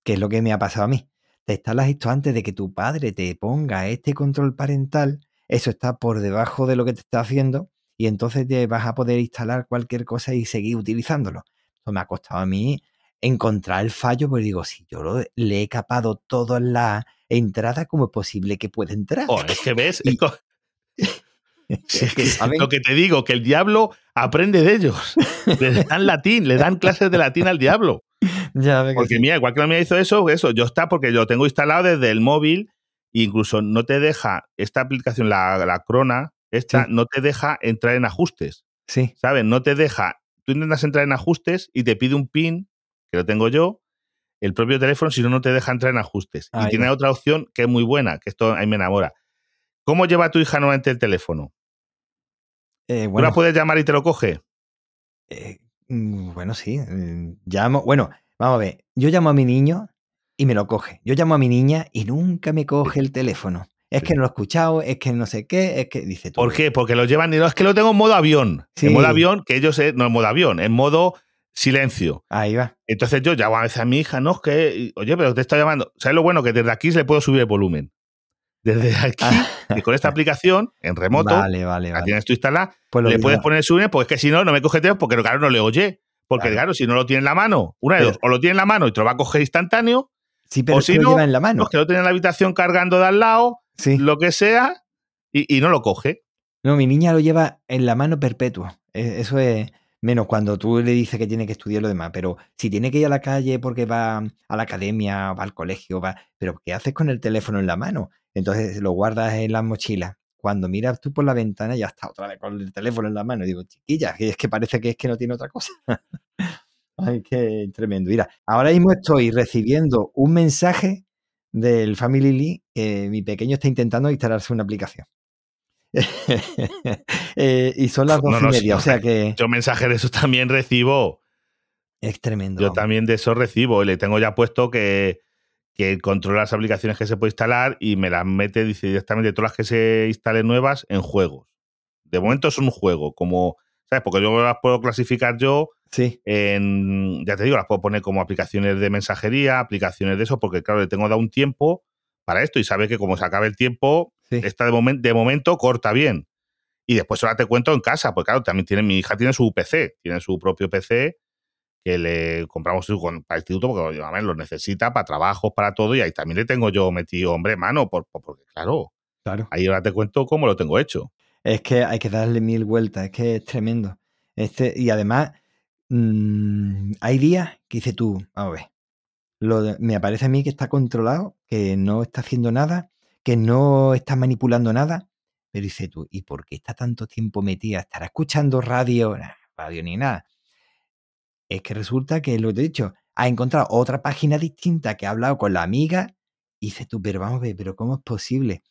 que es lo que me ha pasado a mí, te instalas esto antes de que tu padre te ponga este control parental, eso está por debajo de lo que te está haciendo y entonces te vas a poder instalar cualquier cosa y seguir utilizándolo. Eso me ha costado a mí encontrar el fallo, porque digo, si yo lo- le he capado todas las entradas, ¿cómo es posible que pueda entrar? Oh, es que ves, Y- es co- Es que saben- lo que te digo, que el diablo aprende de ellos. Le dan latín, le dan clases de latín al diablo. Ya Porque sí. mira, igual que no me hizo eso, eso, yo está porque lo tengo instalado desde el móvil e incluso no te deja, esta aplicación, la, la Crona, esta, Sí. no te deja entrar en ajustes, Sí, ¿sabes? No te deja, tú intentas entrar en ajustes y te pide un pin, que lo tengo yo, el propio teléfono, si no, no te deja entrar en ajustes. Ahí y tiene otra opción que es muy buena, que esto ahí me enamora. ¿Cómo lleva tu hija nuevamente el teléfono? eh, ¿Tú la puedes llamar y te lo coge? eh, mm, bueno, sí. mm, Llamo, bueno, vamos a ver. Yo llamo a mi niño y me lo coge. Yo llamo a mi niña y nunca me coge el teléfono. Es que no lo he escuchado, es que no sé qué, es que dice tú. ¿Por qué? Porque lo llevan y no, es que lo tengo en modo avión. Sí. En modo avión, que ellos, no en modo avión, en modo silencio. Ahí va. Entonces yo llamo a veces a mi hija, no, es que, oye, pero te está llamando. ¿Sabes lo bueno? Que desde aquí se le puedo subir el volumen. Desde aquí, y con esta aplicación, en remoto, Vale, vale, la vale. tienes tú instalada, Pues le puedes poner el subir, porque es que si no, no me coge teléfono, porque claro, no le oye. Porque Claro. claro, si no lo tiene en la mano, una de Pero- dos, o lo tiene en la mano y te lo va a coger instantáneo, Sí, pero o si no, lleva en la mano. pues que lo tiene en la habitación cargando de al lado, Sí. lo que sea, y, y no lo coge. No, mi niña lo lleva en la mano perpetua. E- Eso es menos cuando tú le dices que tiene que estudiar lo demás. Pero si tiene que ir a la calle porque va a la academia, va al colegio, va. Pero ¿qué haces con el teléfono en la mano? Entonces lo guardas en la mochila. Cuando miras tú por la ventana, ya está otra vez con el teléfono en la mano. Digo, chiquilla, es que parece que es que no tiene otra cosa. Ay, qué tremendo. Mira, ahora mismo estoy recibiendo un mensaje del Family Lee que mi pequeño está intentando instalarse una aplicación. Eh, y son las dos no, y sí, media, o sea que Yo mensajes de esos también recibo. es tremendo. Yo también de eso recibo. Y le tengo ya puesto que, que controla las aplicaciones que se puede instalar y me las mete, dice directamente todas las que se instalen nuevas en juegos. De momento es un juego, como, ¿sabes? Porque yo las puedo clasificar yo Sí, en, ya te digo, las puedo poner como aplicaciones de mensajería, aplicaciones de eso, porque claro, le tengo dado un tiempo para esto y sabe que como se acabe el tiempo, sí. esta de, momen- de momento corta bien. Y después ahora te cuento en casa, porque claro, también tiene, mi hija tiene su PC, tiene su propio PC que le compramos para el instituto porque a ver, lo necesita para trabajos, para todo, y ahí también le tengo yo metido, hombre, mano, por, por- porque claro, Claro. ahí ahora te cuento cómo lo tengo hecho. Es que hay que darle mil vueltas, es que es tremendo. Este, y además, mm, hay días que dices tú, vamos a ver, lo me parece a mí que está controlado, que no está haciendo nada, que no está manipulando nada, pero dices tú, ¿y por qué está tanto tiempo metida? ¿Estará escuchando radio? Nah, radio ni nada. Es que resulta que, lo que te he dicho, ha encontrado otra página distinta que ha hablado con la amiga y dices tú, pero vamos a ver, pero ¿cómo es posible?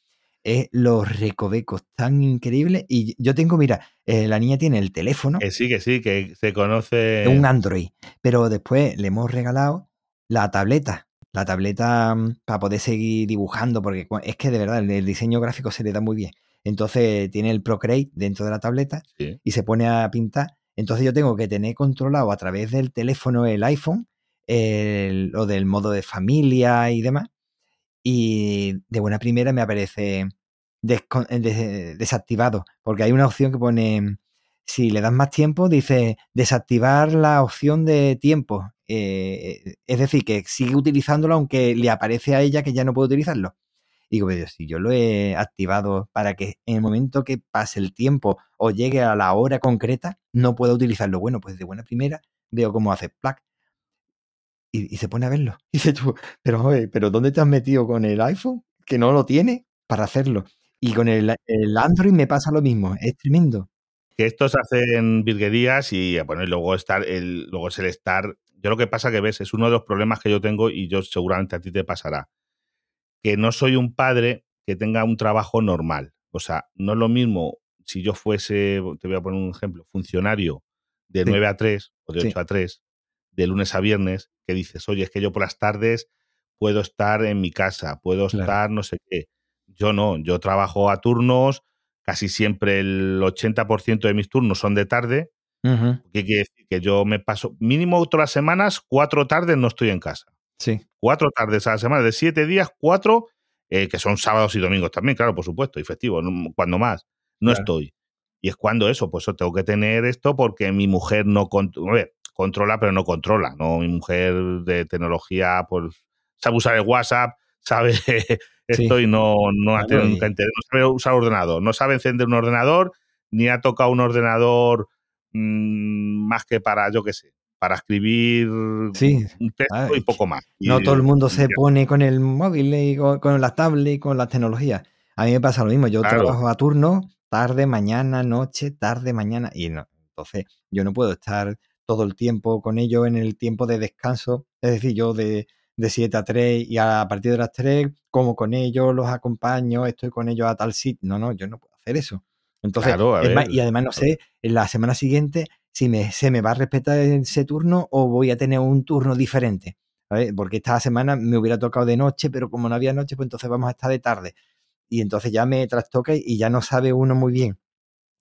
es los recovecos tan increíbles. Y yo tengo, mira, eh, la niña tiene el teléfono, Que sí, que sí, que se conoce. un Android, pero después le hemos regalado la tableta. La tableta mm, para poder seguir dibujando, porque es que de verdad el, diseño gráfico se le da muy bien. Entonces tiene el Procreate dentro de la tableta Sí. y se pone a pintar. Entonces yo tengo que tener controlado a través del teléfono, el iPhone, el- lo del modo de familia y demás. Y de buena primera me aparece eh, des- desactivado, porque hay una opción que pone, si le das más tiempo, dice desactivar la opción de tiempo. Eh, es decir, que sigue utilizándolo aunque le aparece a ella que ya no puede utilizarlo. Digo, pero si yo lo he activado para que en el momento que pase el tiempo o llegue a la hora concreta, no pueda utilizarlo. Bueno, pues de buena primera veo cómo hace plac. Y, y se pone a verlo. Y dice tú, pero, pero ¿dónde te has metido con el iPhone? Que no lo tiene para hacerlo. Y con el Android me pasa lo mismo, es tremendo. Que estos hacen virguerías y bueno, y luego estar el, luego es el estar. Yo lo que pasa que ves, es uno de los problemas que yo tengo y yo seguramente a ti te pasará. Que no soy un padre que tenga un trabajo normal. O sea, no es lo mismo si yo fuese, te voy a poner un ejemplo, funcionario de Sí. 9 a 3 o de Sí. 8 a 3, de lunes a viernes, que dices, oye, es que yo por las tardes puedo estar en mi casa, puedo Claro. estar no sé qué. Yo no, yo trabajo a turnos, casi siempre el 80% de mis turnos son de tarde, Ujú, que quiere decir que yo me paso mínimo todas las semanas, cuatro tardes no estoy en casa. Sí, Cuatro tardes a la semana, de siete días, cuatro, eh, que son sábados y domingos también, claro, por supuesto, y festivos, no- cuando más, no Claro. estoy. Y es cuando eso, pues yo tengo que tener esto porque mi mujer no cont- a ver, controla, pero no controla, ¿no? Mi mujer de tecnología, pues sabe usar el WhatsApp, sabe esto y no, no ha tenido y- nunca interés, no sabe usar ordenador, no sabe encender un ordenador, ni ha tocado un ordenador mm, más que para, yo qué sé, para escribir Sí, un texto ah, y poco más. no Y- todo el mundo y se ya. pone con el móvil y con, con las tablets y con las tecnologías. A mí me pasa lo mismo, yo Claro. trabajo a turno, tarde, mañana, noche, tarde, mañana, y no. Entonces, yo no puedo estar todo el tiempo con ellos en el tiempo de descanso. Es decir, yo de, de 7 a 3 y a partir de las 3 como con ellos, los acompaño, estoy con ellos a tal sitio. No, no, yo no puedo hacer eso. Entonces, Claro, a es más- ver, y además no sé, en la semana siguiente si me, se me va a respetar ese turno o voy a tener un turno diferente. Porque esta semana me hubiera tocado de noche, pero como no había noche, pues entonces vamos a estar de tarde. Y entonces ya me trastoca y ya no sabe uno muy bien.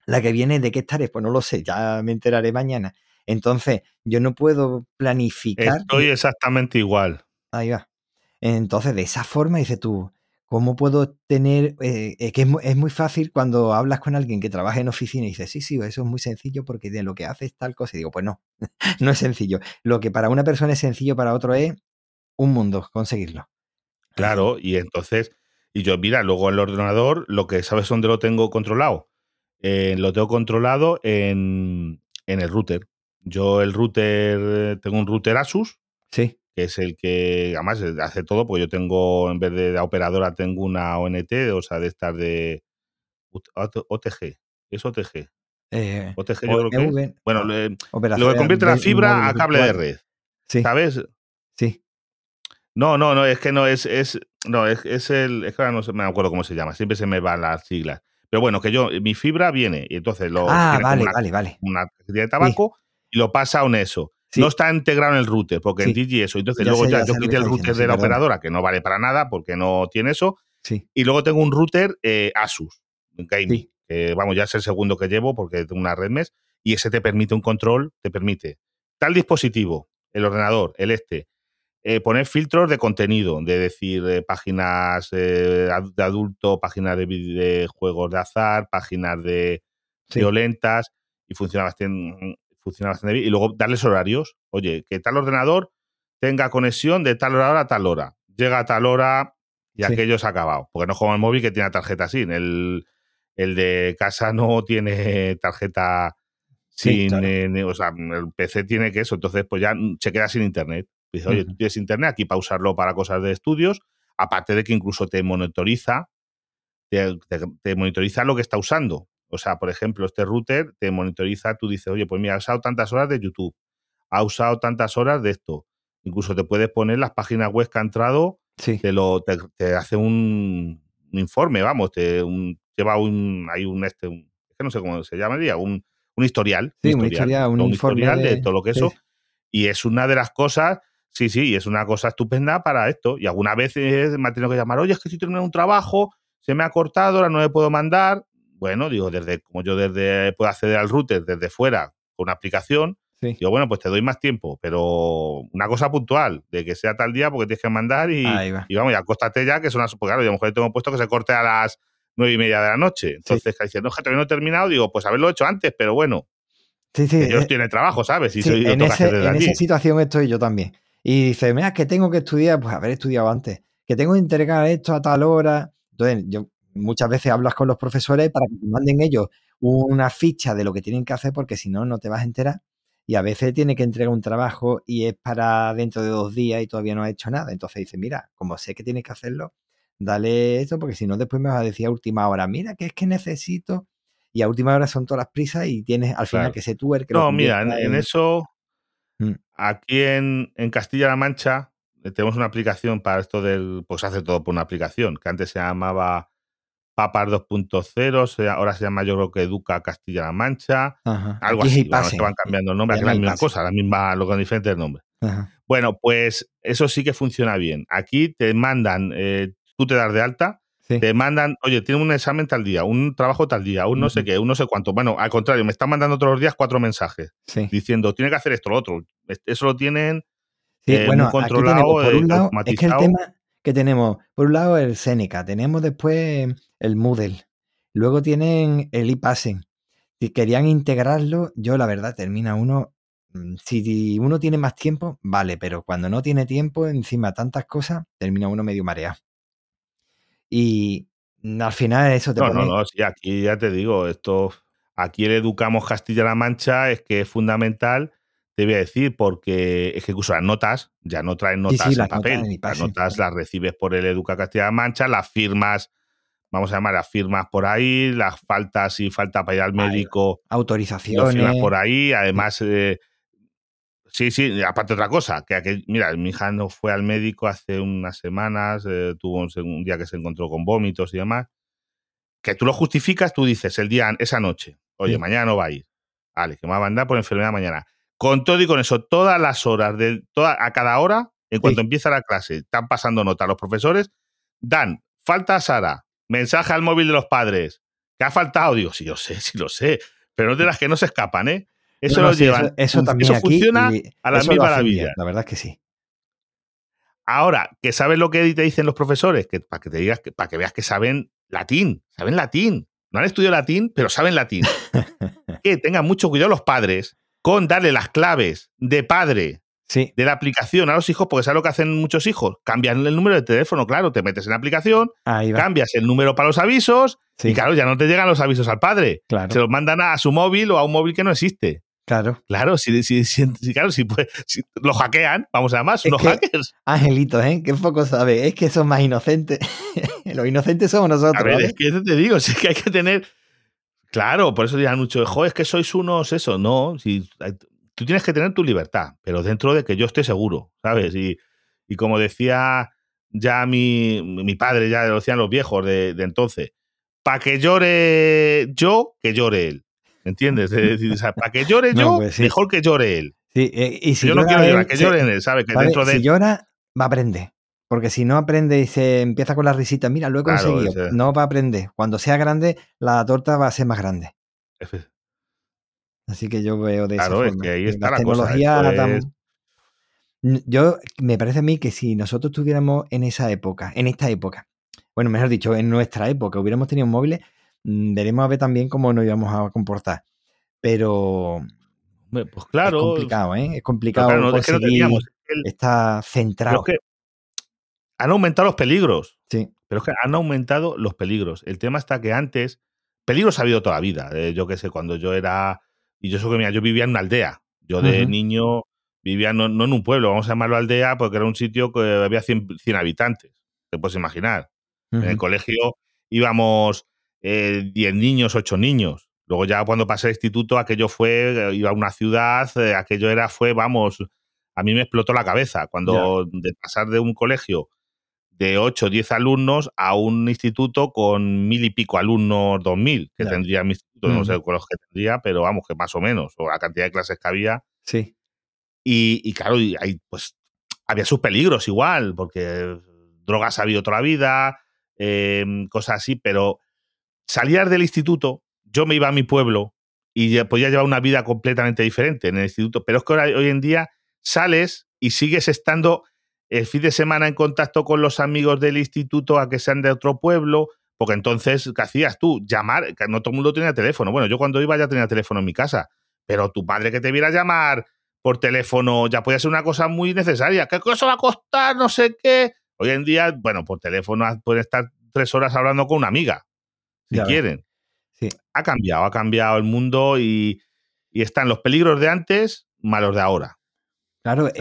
La que viene, ¿de qué estaré? Pues no lo sé, ya me enteraré mañana. Entonces, yo no puedo planificar. Estoy exactamente igual. Ahí va. Entonces, de esa forma, dices tú, ¿cómo puedo tener...? eh, es que es muy, es muy fácil cuando hablas con alguien que trabaja en oficina y dices, sí, sí, eso es muy sencillo porque de lo que hace es tal cosa. Y digo, pues no, no es sencillo. Lo que para una persona es sencillo, para otro es un mundo conseguirlo. Claro, y entonces, y yo, mira, luego el ordenador, lo que sabes dónde lo tengo controlado. Eh, lo tengo controlado en, en el router. Yo el router, tengo un router Asus, Sí, que es el que, además, eh, hace todo, porque yo tengo, en vez de la operadora, tengo una ONT, o sea, de estas de OTG. ¿Es OTG? eh, OTG yo creo que es. OV, Bueno, le- lo que convierte la fibra a cable de red. Sí, ¿Sabes? sí, No, no, no, es que no es, es no, es, es el, es que ahora no me acuerdo cómo se llama, siempre se me van las siglas. Pero bueno, que yo, mi fibra viene y entonces lo Ah, vale, una, vale, vale. una de tabaco y lo pasa a un eso. Sí. No está integrado en el router, porque en. Digi eso. Entonces Ya luego sé, ya, ya yo quité el router de la operadora, que no vale para nada porque no tiene eso. Sí, Y luego tengo un router eh, Asus, Sí. que vamos, ya es el segundo que llevo porque tengo una red mes, y ese te permite un control, te permite tal dispositivo, el ordenador, el este, eh, poner filtros de contenido, de decir eh, páginas eh, de adulto, páginas de, juegos de azar, páginas de sí, violentas, y funciona bastante, funciona bastante bien. Y luego darles horarios. Oye, que tal ordenador tenga conexión de tal hora a tal hora. Llega a tal hora y Sí. aquello se ha acabado. Porque no juega el móvil que tiene tarjeta SIM. El, el de casa no tiene tarjeta Sí, sin. claro. eh, o sea, el PC tiene que eso. Entonces, pues ya se queda sin internet. Dice, oye, tú tienes internet aquí para usarlo para cosas de estudios. Aparte de que incluso te monitoriza te, te- te monitoriza lo que está usando. O sea, por ejemplo, este router te monitoriza, tú dices, oye, pues mira, ha usado tantas horas de YouTube, ha usado tantas horas de esto. Incluso te puedes poner las páginas web que ha entrado, sí, te, lo, te, te hace un, un informe, vamos, te un- lleva un, hay un, este, un- es que no sé cómo se llamaría, un, un historial. Sí, un historial, historia, un de, de- todo lo que sí. eso. Y es una de las cosas, sí, sí, y es una cosa estupenda para esto. Y alguna vez me ha tenido que llamar, oye, es que estoy terminando un trabajo, se me ha cortado, ahora no le puedo mandar. Bueno, digo, desde, como yo desde puedo acceder al router desde fuera con una aplicación, sí. digo, bueno, pues te doy más tiempo, pero una cosa puntual, de que sea tal día porque tienes que mandar y, va. y vamos, ya acóstate ya, que son las, porque claro, yo a lo mejor tengo puesto que se corte a las nueve y media de la noche. Entonces, que dice, no, que todavía no he terminado, digo, pues haberlo hecho antes, pero bueno, Sí, sí, que yo eh, estoy en el trabajo, ¿sabes? Y sí, soy, en, ese- en esa situación estoy yo también. Y dice, mira, que tengo que estudiar, pues haber estudiado antes. Que tengo que entregar esto a tal hora. Entonces, yo muchas veces hablas con los profesores para que te manden ellos una ficha de lo que tienen que hacer, porque si no, no te vas a enterar. Y a veces tiene que entregar un trabajo y es para dentro de dos días y todavía no ha hecho nada. Entonces dice, mira, como sé que tienes que hacerlo, dale eso, porque si no, después me vas a decir a última hora, mira, que es que necesito. Y a última hora son todas las prisas y tienes al final Claro. que ese tú el que No, mira, en, convierta en en- eso, Mm. aquí en, en Castilla-La Mancha, eh, tenemos una aplicación para esto del. Pues hace todo por una aplicación, que antes se llamaba Papas 2.0, se- ahora se llama yo creo que Educa Castilla-La Mancha, Ajá. algo así. Bueno, que van cambiando el nombre, Se aquí es la misma iPassing. cosa, la misma, lo con diferentes nombres. Ajá. Bueno, pues eso sí que funciona bien. Aquí te mandan, eh, tú te das de alta, Sí. te mandan, oye, tiene un examen tal día, un trabajo tal día, un no sé qué, un no sé cuánto. Bueno, al contrario, me están mandando todos los días cuatro mensajes Sí. diciendo, tiene que hacer esto, lo otro. Es- Eso lo tienen, Sí, eh, bueno, muy controlado, tenemos, por un lado, es que el automatizado. tema que tenemos, por un lado el Seneca, tenemos después el Moodle, luego tienen el ePassing. Si querían integrarlo, yo la verdad, termina uno, mm, si uno tiene más tiempo, vale, pero cuando no tiene tiempo, encima tantas cosas, termina uno medio mareado. Y mm, al final eso te No, no, no, sí, aquí ya te digo, esto, aquí el Educamos Castilla-La Mancha es que es fundamental, te voy a decir, porque es que incluso las notas ya no traen Sí, notas sí, en las notas papel, en las notas sí. las recibes por el Educa Castilla-La Mancha, las firmas, vamos a llamar las firmas por ahí, las faltas, si falta para ir al médico, firmas Autorizaciones. por ahí, además, eh, sí, sí, aparte otra cosa, que aquel- mira, mi hija no fue al médico hace unas semanas, eh, tuvo un, un día que se encontró con vómitos y demás, que tú lo justificas, tú dices el día, esa noche, oye, Sí. mañana no va a ir, vale, que me va a mandar por enfermedad mañana. Con todo y con eso, todas las horas, de, toda, a cada hora, en cuanto Sí. empieza la clase, están pasando nota los profesores, dan, falta a Sara, mensaje al móvil de los padres, que ha faltado, digo, sí, yo sé, sí lo sé, pero no de las que no se escapan, ¿eh? Eso No, lo sí, llevan. eso, eso también eso funciona a mil hacen bien, maravillas. la verdad es que sí. Ahora, que sabes lo que te dicen los profesores, que para que te digas, que, para que veas que saben latín, saben latín. No han estudiado latín, pero saben latín. que tengan mucho cuidado los padres con darle las claves de padre Sí, de la aplicación a los hijos, porque ¿sabes lo que hacen muchos hijos? Cambian el número de teléfono, claro, te metes en la aplicación, cambias el número para los avisos Sí, y claro, ya no te llegan los avisos al padre. claro, Se los mandan a su móvil o a un móvil que no existe. claro. Claro, si, si, si- si- claro, si, pues, si lo hackean, vamos a Es unos que- hackers. Angelitos, ¿eh? Qué poco sabe. Es que son más inocentes. Los inocentes somos nosotros. A ver, ¿vale? es que eso te digo, sí que hay que tener. Claro, por eso dirán mucho, jo, es que sois unos eso. No, si, tú tienes que tener tu libertad, pero dentro de que yo esté seguro, ¿sabes? Y, y como decía ya mi, mi padre, ya lo decían los viejos de, de entonces, para que llore yo, que llore él. ¿Entiendes? Es decir, o sea, para que llore No, yo, pues sí. mejor que llore él. Sí, eh, y si yo no quiero él, llorar, que llore él, ¿sabes? Que ¿vale? dentro de. Si llora, va a aprender. Porque si no aprende y se empieza con la risita, mira, lo he Claro, conseguido. ese- No va a aprender. Cuando sea grande, la torta va a ser más grande. Así que yo veo de Claro, esa es forma. que ahí está la cosa, es- N- Yo, me parece a mí que si nosotros tuviéramos en esa época, en esta época, bueno, mejor dicho, en nuestra época, hubiéramos tenido móviles, mm, veremos a ver también cómo nos íbamos a comportar. Pero Pues es claro. complicado, ¿eh? Es complicado claro, no, es que no teníamos. es el- Pero centrado. es que han aumentado los peligros. Sí, Pero es que han aumentado los peligros. El tema está que antes, peligros ha habido toda la vida. Eh, yo qué sé, cuando yo era. Y yo sé que mira, yo vivía en una aldea. Yo de niño vivía no, no en un pueblo, vamos a llamarlo aldea, porque era un sitio que había 100, 100 habitantes. Te puedes imaginar. En el colegio íbamos eh, 10 niños, 8 niños. Luego ya cuando pasé al instituto, aquello fue, eh, iba a una ciudad, eh, aquello era, fue, vamos, a mí me explotó la cabeza. Cuando de pasar de un colegio de 8 o 10 alumnos a un instituto con mil y pico alumnos, dos mil, que Ya. tendría mi instituto, no sé con los que tendría, pero vamos, que más o menos, o la cantidad de clases que había. sí, Y, y claro, y ahí, pues había sus peligros igual, porque drogas ha habido toda la vida, eh, cosas así, pero salías del instituto, yo me iba a mi pueblo y podía llevar una vida completamente diferente en el instituto, pero es que ahora, hoy en día sales y sigues estando el fin de semana en contacto con los amigos del instituto a que sean de otro pueblo, porque entonces, ¿qué hacías tú? Llamar, que no todo el mundo tenía teléfono. Bueno, yo cuando iba ya tenía teléfono en mi casa, pero tu padre que te viera llamar por teléfono ya podía ser una cosa muy necesaria. ¿Qué cosa va a costar? No sé qué. Hoy en día, bueno, por teléfono pueden estar tres horas hablando con una amiga, si Ya quieren. Sí. Ha cambiado, ha cambiado el mundo y, y están los peligros de antes malos de ahora. Claro, es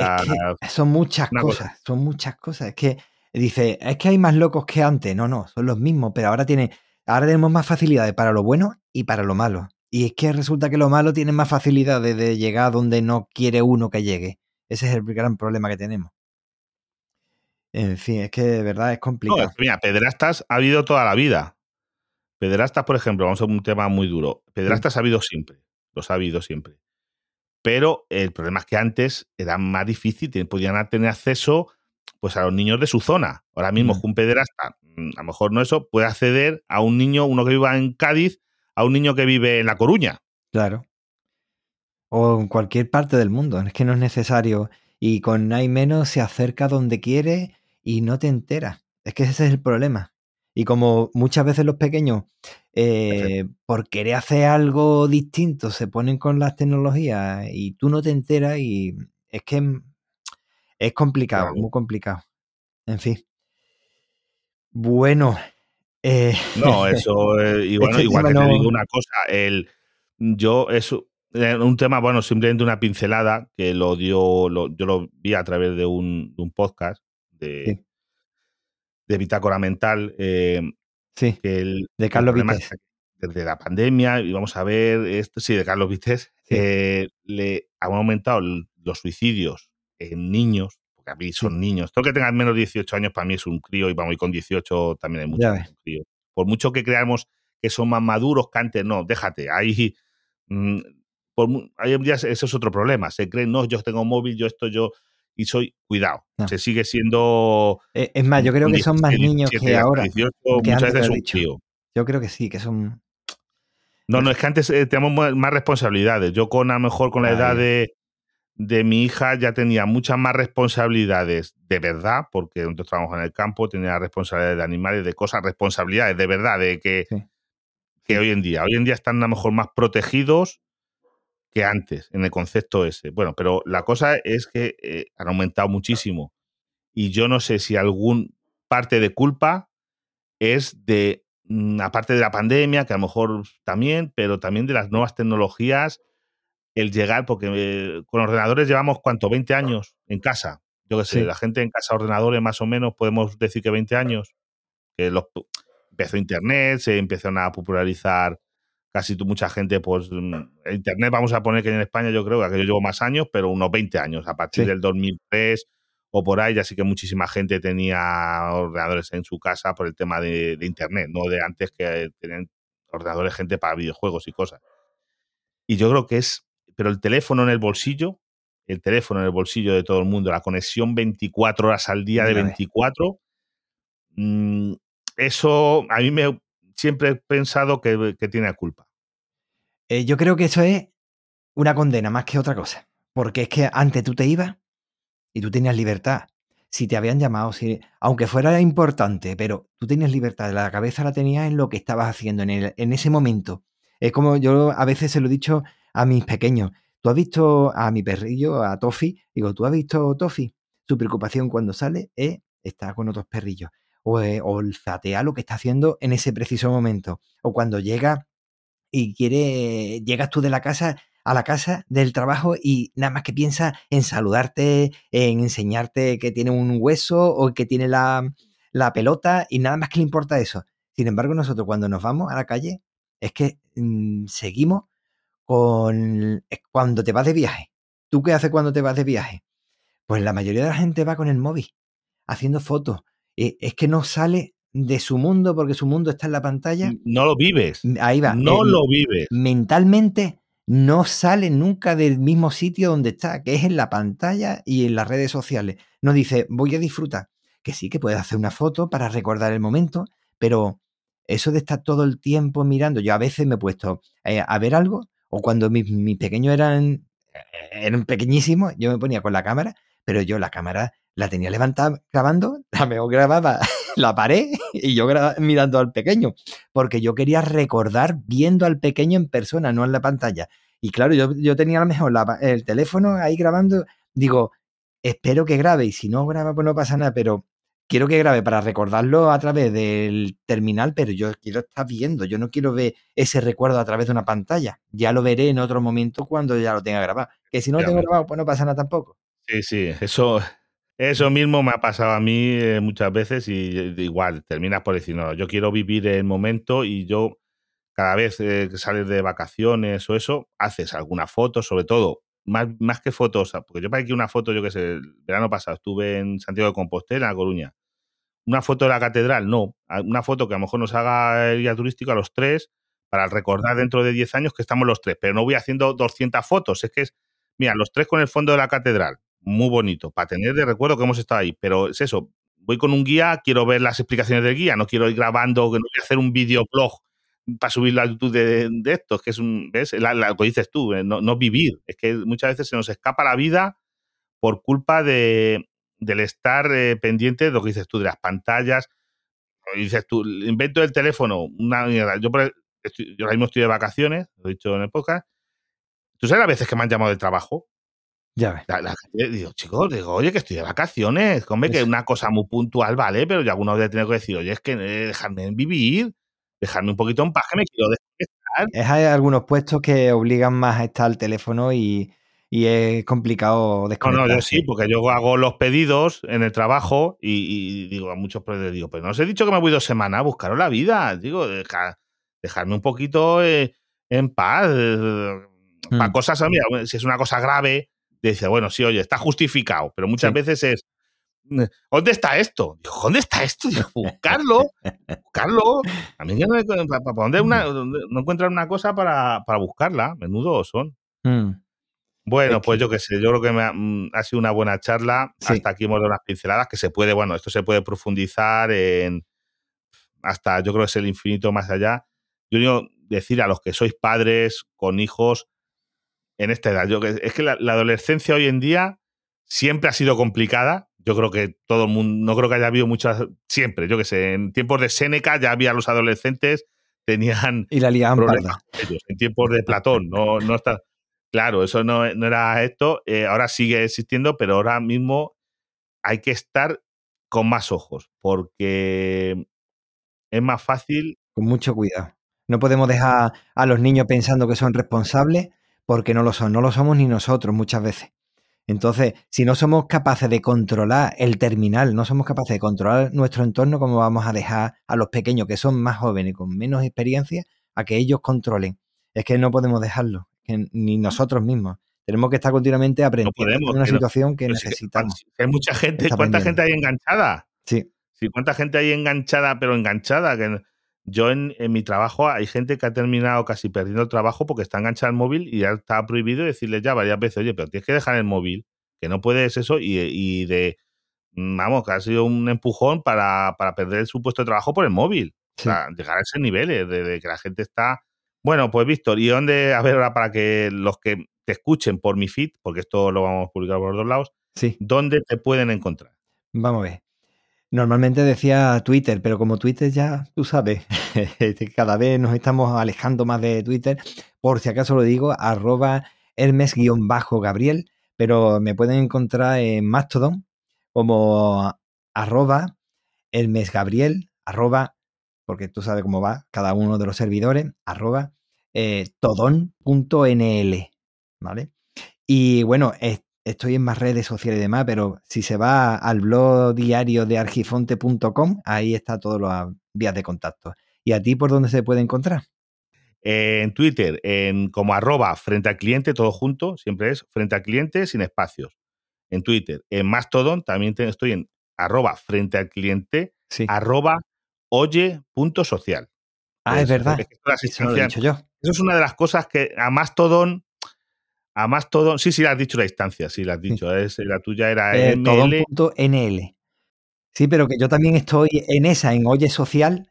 que son muchas una cosa. cosas, son muchas cosas. Es que Dice, es que hay más locos que antes. No, no, son los mismos, pero ahora tiene, ahora tenemos más facilidades para lo bueno y para lo malo. Y es que resulta que lo malo tiene más facilidades de llegar a donde no quiere uno que llegue. Ese es el gran problema que tenemos. En fin, es que de verdad es complicado. No, mira, pederastas ha habido toda la vida. Pederastas, por ejemplo, vamos a un tema muy duro. Pederastas ha habido siempre. Los ha habido siempre. Pero el problema es que antes era más difícil, podían tener acceso pues a los niños de su zona. Ahora mismo, Mm. un pederasta, mm, a lo mejor no eso, puede acceder a un niño, uno que viva en Cádiz, a un niño que vive en La Coruña. Claro. O en cualquier parte del mundo. Es que no es necesario. Y con hay menos se acerca donde quiere y no te enteras. Es que ese es el problema. Y como muchas veces los pequeños, eh, por querer hacer algo distinto, se ponen con las tecnologías y tú no te enteras y es que es complicado, Claro. muy complicado. En fin. Bueno. eh, No, eso, eh, y bueno, Este igual que te no- digo una cosa, el, yo, es eh, un tema, bueno, simplemente una pincelada que lo dio, lo- yo lo vi a través de un, de un podcast de, Sí. De Bitácora Mental, eh, sí, que el, de el Carlos es Vites. desde la pandemia, y vamos a ver, esto sí, de Carlos Vites, Sí. eh, le han aumentado los suicidios en niños, porque a mí son niños. Todo que tengan menos de 18 años para mí es un crío, y vamos, y con 18 también hay mucho Ya que ves. es un crío. Por mucho que creamos que son más maduros que antes, no, déjate, ahí... mm, por mu- ahí en día eso es otro problema. Se creen, no, yo tengo móvil, yo esto, yo. Y soy, cuidado, No. se sigue siendo. Eh, Es más, yo creo que son más 16, niños 17, que ahora. 18, que muchas veces un crío. Yo creo que sí, que son. No, no, es que antes eh, teníamos más responsabilidades. Yo con a lo mejor con la edad de, de mi hija ya tenía muchas más responsabilidades de verdad, porque nosotros trabajamos en el campo, tenía responsabilidades de animales, de cosas, responsabilidades de verdad, de que, Sí. que Sí. hoy en día. Hoy en día están a lo mejor más protegidos que antes, en el concepto ese. Bueno, pero la cosa es que eh, han aumentado muchísimo. Y yo no sé si algún parte de culpa es de, mm, aparte de la pandemia, que a lo mejor también, pero también de las nuevas tecnologías, el llegar, porque eh, con ordenadores llevamos, ¿cuánto? 20 años en casa. Yo qué sé, Sí. la gente en casa ordenadores más o menos, podemos decir que 20 años, que los, empezó Internet, se empezaron a popularizar casi mucha gente, pues mm, Internet vamos a poner que en España yo creo que yo llevo más años, pero unos 20 años, a partir Sí. del 2003 o por ahí, ya sí que muchísima gente tenía ordenadores en su casa por el tema de, de Internet, no de antes que tenían ordenadores gente para videojuegos y cosas. Y yo creo que es, pero el teléfono en el bolsillo, el teléfono en el bolsillo de todo el mundo, la conexión 24 horas al día de Ya ves. 24, mm, eso a mí me siempre he pensado que, que tiene culpa. Eh, yo creo que eso es una condena más que otra cosa. Porque es que antes tú te ibas y tú tenías libertad. Si te habían llamado, si, aunque fuera importante, pero tú tenías libertad, la cabeza la tenías en lo que estabas haciendo en, en ese momento. Es como yo a veces se lo he dicho a mis pequeños. Tú has visto a mi perrillo, a Toffy, digo, ¿tú has visto Toffy? Su preocupación cuando sale es estar con otros perrillos. O, eh, o el zatea lo que está haciendo en ese preciso momento. O cuando llega y quiere, llegas tú de la casa a la casa del trabajo y nada más que piensa en saludarte, en enseñarte que tiene un hueso o que tiene la, la pelota y nada más que le importa eso. Sin embargo, nosotros cuando nos vamos a la calle es que mm, seguimos con cuando te vas de viaje. ¿Tú qué haces cuando te vas de viaje? Pues la mayoría de la gente va con el móvil, haciendo fotos. Eh, es que no sale de su mundo porque su mundo está en la pantalla. No lo vives. Ahí va. No eh, lo vives. mentalmente no sale nunca del mismo sitio donde está, que es en la pantalla y en las redes sociales. No dice, voy a disfrutar. Que sí, que puedes hacer una foto para recordar el momento, pero eso de estar todo el tiempo mirando, yo a veces me he puesto eh, a ver algo, o cuando mis, mis pequeños eran, eran pequeñísimos, yo me ponía con la cámara, pero yo la cámara la tenía levantada grabando, la mejor grababa la pared y yo mirando al pequeño porque yo quería recordar viendo al pequeño en persona, no en la pantalla. Y claro, yo, yo tenía a lo mejor la el teléfono ahí grabando, digo, espero que grabe y si no graba pues no pasa nada, pero quiero que grabe para recordarlo a través del terminal, pero yo quiero estar viendo, yo no quiero ver ese recuerdo a través de una pantalla. Ya lo veré en otro momento cuando ya lo tenga grabado. Que si no lo tengo grabado, pues no pasa nada tampoco. Sí, sí, eso. Eso mismo me ha pasado a mí eh, muchas veces y eh, igual terminas por decir, no, yo quiero vivir el momento y yo cada vez eh, que sales de vacaciones o eso, haces alguna foto, sobre todo, más, más que fotos, porque yo para que una foto, yo que sé, el verano pasado estuve en Santiago de Compostela, en La Coruña, una foto de la catedral, no, una foto que a lo mejor nos haga el guía turístico a los tres para recordar dentro de 10 años que estamos los tres, pero no voy haciendo 200 fotos, es que es, mira, los tres con el fondo de la catedral, muy bonito, para tener de recuerdo que hemos estado ahí, pero es eso, voy con un guía, quiero ver las explicaciones del guía, no quiero ir grabando, no voy a hacer un videoblog para subir la YouTube de, de, esto, es que es un, ¿ves? La, lo que dices tú, eh, no, no, vivir, es que muchas veces se nos escapa la vida por culpa de, del estar eh, pendiente de lo que dices tú, de las pantallas, dices tú, invento el teléfono, yo, estoy, yo ahora mismo estoy de vacaciones, lo he dicho en el podcast, ¿tú sabes las veces que me han llamado de trabajo? Ya ves. La, la, digo, chicos, digo, oye, que estoy de vacaciones, hombre, que es una cosa muy puntual, ¿vale? Pero yo alguna vez tener que decir, oye, es que eh, dejadme vivir, dejarme un poquito en paz que me quiero desconectar. Es, hay algunos puestos que obligan más a estar al teléfono y, y es complicado desconectarse. No, no, yo sí, porque yo hago los pedidos en el trabajo y, y digo a muchos proveedores, digo, pero no os he dicho que me voy dos semanas a buscaros la vida, digo, deja, dejarme un poquito eh, en paz. Eh, mm. Para cosas, mira, si es una cosa grave, dice, bueno, sí, oye, está justificado, pero muchas sí. veces es, ¿Dónde está esto? Digo, ¿dónde está esto? Digo, buscarlo, buscarlo. A mí no, para, una, no encuentran una cosa para, para buscarla. Menudo son. Mm. Bueno, pues yo qué sé, yo creo que me ha, ha, sido una buena charla. Sí. Hasta aquí hemos dado unas pinceladas que se puede, bueno, esto se puede profundizar en hasta, yo creo que es el infinito más allá. Yo digo, decir a los que sois padres con hijos en esta edad, yo, es que la, la adolescencia hoy en día siempre ha sido complicada, yo creo que todo el mundo, no creo que haya habido muchas, siempre, yo que sé, en tiempos de Séneca ya había los adolescentes, tenían y la liaban ellos, en tiempos de Platón, no, no está, claro, eso no, no era esto, eh, ahora sigue existiendo, pero ahora mismo hay que estar con más ojos, porque es más fácil. Con mucho cuidado. No podemos dejar a los niños pensando que son responsables porque no lo son, no lo somos ni nosotros muchas veces. Entonces, si no somos capaces de controlar el terminal, no somos capaces de controlar nuestro entorno, ¿cómo vamos a dejar a los pequeños que son más jóvenes, con menos experiencia, a que ellos controlen? Es que no podemos dejarlo, ni nosotros mismos. Tenemos que estar continuamente aprendiendo no podemos, en una situación que necesitamos. hay mucha gente, ¿cuánta gente hay enganchada? Sí. sí. ¿Cuánta gente hay enganchada, pero enganchada? Que yo en, en, mi trabajo hay gente que ha terminado casi perdiendo el trabajo porque está enganchada al móvil y ya está prohibido decirle ya varias veces, oye, pero tienes que dejar el móvil, que no puedes eso y, y de, vamos, que ha sido un empujón para, para, perder su puesto de trabajo por el móvil. Sí. O sea, llegar a ese nivel de, de, que la gente está... Bueno, pues Víctor, ¿y dónde, a ver, ahora para que los que te escuchen por mi feed, porque esto lo vamos a publicar por los dos lados, sí. ¿dónde te pueden encontrar? Vamos a ver. Normalmente decía Twitter, pero como Twitter ya, tú sabes, cada vez nos estamos alejando más de Twitter. Por si acaso lo digo, arroba Hermes-Gabriel, pero me pueden encontrar en Mastodon como arroba Hermes-Gabriel, arroba, porque tú sabes cómo va cada uno de los servidores, arroba eh, todon.nl, ¿vale? Y bueno, es, estoy en más redes sociales y demás, pero si se va al blog diario de argifonte.com, ahí está todas las vías de contacto. ¿Y a ti por dónde se puede encontrar? En Twitter, en como arroba frente al cliente, todo junto, siempre es frente al cliente sin espacios. En Twitter, en Mastodon, también te, estoy en arroba frente al cliente, sí. arroba oye.social. Ah, es, es verdad. Es Eso, lo he dicho yo. Eso es una de las cosas que a Mastodon a más todo. Sí, sí, la has dicho la instancia, sí, la has dicho. Sí. Es, la tuya era eh, ML. NL. Sí, pero que yo también estoy en esa, en Oye Social.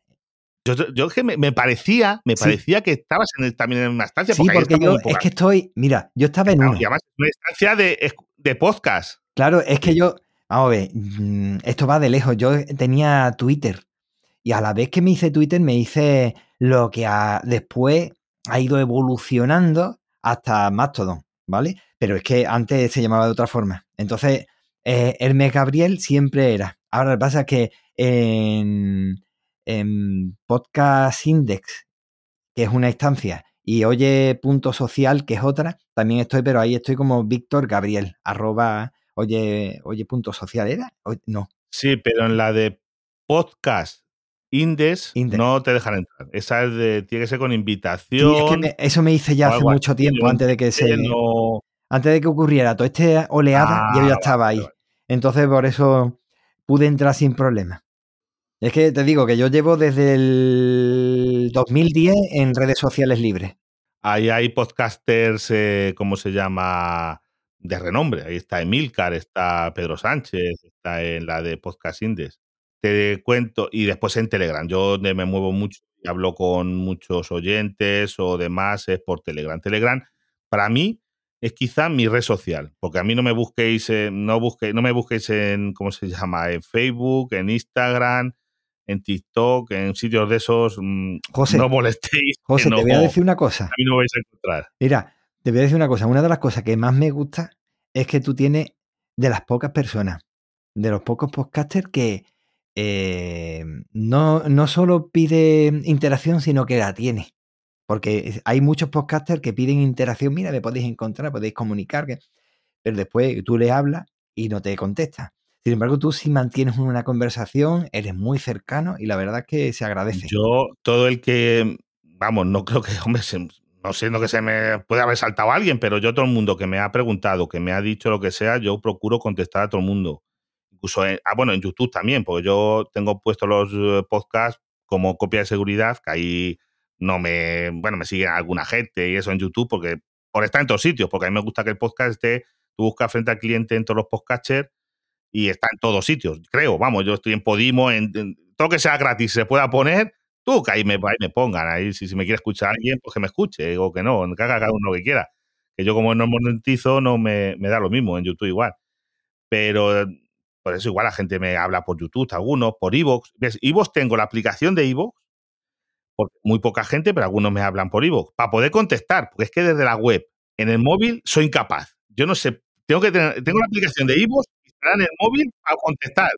Yo, yo que me, me, parecía, me sí. parecía que estabas en, también en una instancia. Sí, porque, porque yo es que estoy, mira, yo estaba en no, una. Y además, una instancia de, de podcast. Claro, es que yo, vamos a ver, mm, esto va de lejos. Yo tenía Twitter y a la vez que me hice Twitter me hice lo que a, después ha ido evolucionando hasta Mastodon. ¿Vale? Pero es que antes se llamaba de otra forma. Entonces, eh, Hermes Gabriel siempre era. Ahora lo que pasa es que en, en Podcast Index, que es una instancia, y Oye.social, que es otra, también estoy, pero ahí estoy como Víctor Gabriel, arroba Oye, oye, punto social, ¿era? Oye, no. Sí, pero en la de podcast Indes, Indes. no te dejan entrar. Esa es de, tiene que ser con Sí, invitación. es que me- eso me hice ya hace algo mucho tiempo, yo antes de que se, no- antes de que ocurriera toda esta oleada, Ah, yo ya estaba ahí. Entonces, por eso pude entrar sin problema. Es que te digo que yo llevo desde el 2010 en redes sociales libres. Ahí hay podcasters, eh, ¿cómo se llama? De renombre. Ahí está Emilcar, está Pedro Sánchez, está en la de Podcast Indes. Te cuento, y después en Telegram. Yo me muevo mucho y hablo con muchos oyentes o demás es por Telegram. Telegram, para mí, es quizá mi red social, porque a mí no me busquéis, en- no busquéis, no me busquéis en, ¿cómo se llama? En Facebook, en Instagram, en TikTok, en sitios de esos. mm, José, no molestéis. José, no, te voy a decir una cosa. a mí no vais a encontrar. Mira, te voy a decir una cosa. Una de las cosas que más me gusta es que tú tienes de las pocas personas, de los pocos podcasters que eh, no, no solo pide interacción, sino que la tiene. Porque hay muchos podcasters que piden interacción. Mira, me podéis encontrar, podéis comunicar, pero después tú le hablas y no te contesta. Sin embargo, tú sí mantienes una conversación, eres muy cercano y la verdad es que se agradece. Yo, todo el que, vamos, no creo que, hombre, se- no sé, no que se me puede haber saltado alguien, pero yo todo el mundo que me ha preguntado, que me ha dicho lo que sea, yo procuro contestar a todo el mundo. Incluso, en- ah, bueno, en YouTube también, porque yo tengo puestos los eh, podcasts como copia de seguridad, que ahí no me, bueno, me sigue alguna gente y eso en YouTube, porque por estar en todos sitios, porque a mí me gusta que el podcast esté, tú buscas frente al cliente en todos los podcasters y está en todos sitios, creo. Vamos, yo estoy en Podimo, en, en todo que sea gratis se pueda poner, tú que ahí me, me pongan. Ahí, si, si me quiere escuchar alguien, pues que me escuche, o que no, que cada uno lo que quiera. Que yo, como no monetizo, no me, me da lo mismo, en YouTube igual. Pero por eso igual la gente me habla por YouTube, algunos, por Evox. Evox tengo la aplicación de Evox, muy poca gente, pero algunos me hablan por Evox, para poder contestar, porque es que desde la web, en el móvil, soy incapaz. Yo no sé, tengo que tener, tengo la aplicación de Evox instalada en el móvil para contestar.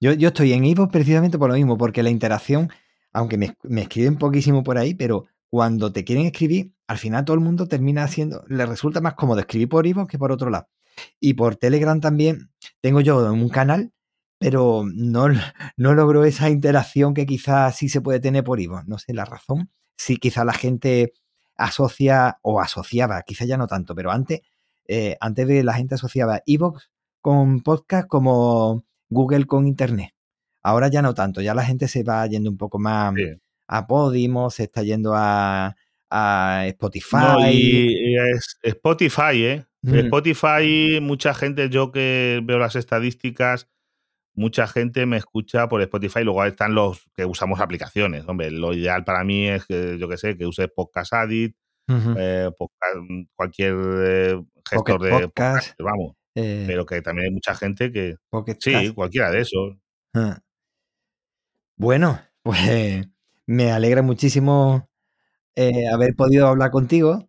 Yo, yo estoy en Ivo precisamente por lo mismo, porque la interacción, aunque me, me escriben poquísimo por ahí, pero cuando te quieren escribir, al final todo el mundo termina haciendo, le resulta más cómodo escribir por Ivo que por otro lado. Y por Telegram también tengo yo un canal, pero no, no logro esa interacción que quizás sí se puede tener por Ivo. No sé la razón. Sí, quizás la gente asocia o asociaba, quizás ya no tanto, pero antes, eh, antes de la gente asociaba Evox con podcast como Google con Internet. Ahora ya no tanto, ya la gente se va yendo un poco más Sí. a Podimo, se está yendo a, a Spotify. No, y, y es Spotify, ¿eh? Mm. Spotify, mucha gente, yo que veo las estadísticas, mucha gente me escucha por Spotify. Luego están los que usamos aplicaciones. Hombre, lo ideal para mí es que, yo que sé, que uses Podcast Addict, eh, podcast- cualquier eh, gestor Pocket de Podcast. podcast, vamos. Eh, Pero que también hay mucha gente que. Pocket Sí, Cast. cualquiera de esos. Ah. Bueno, pues me alegra muchísimo eh, haber podido hablar contigo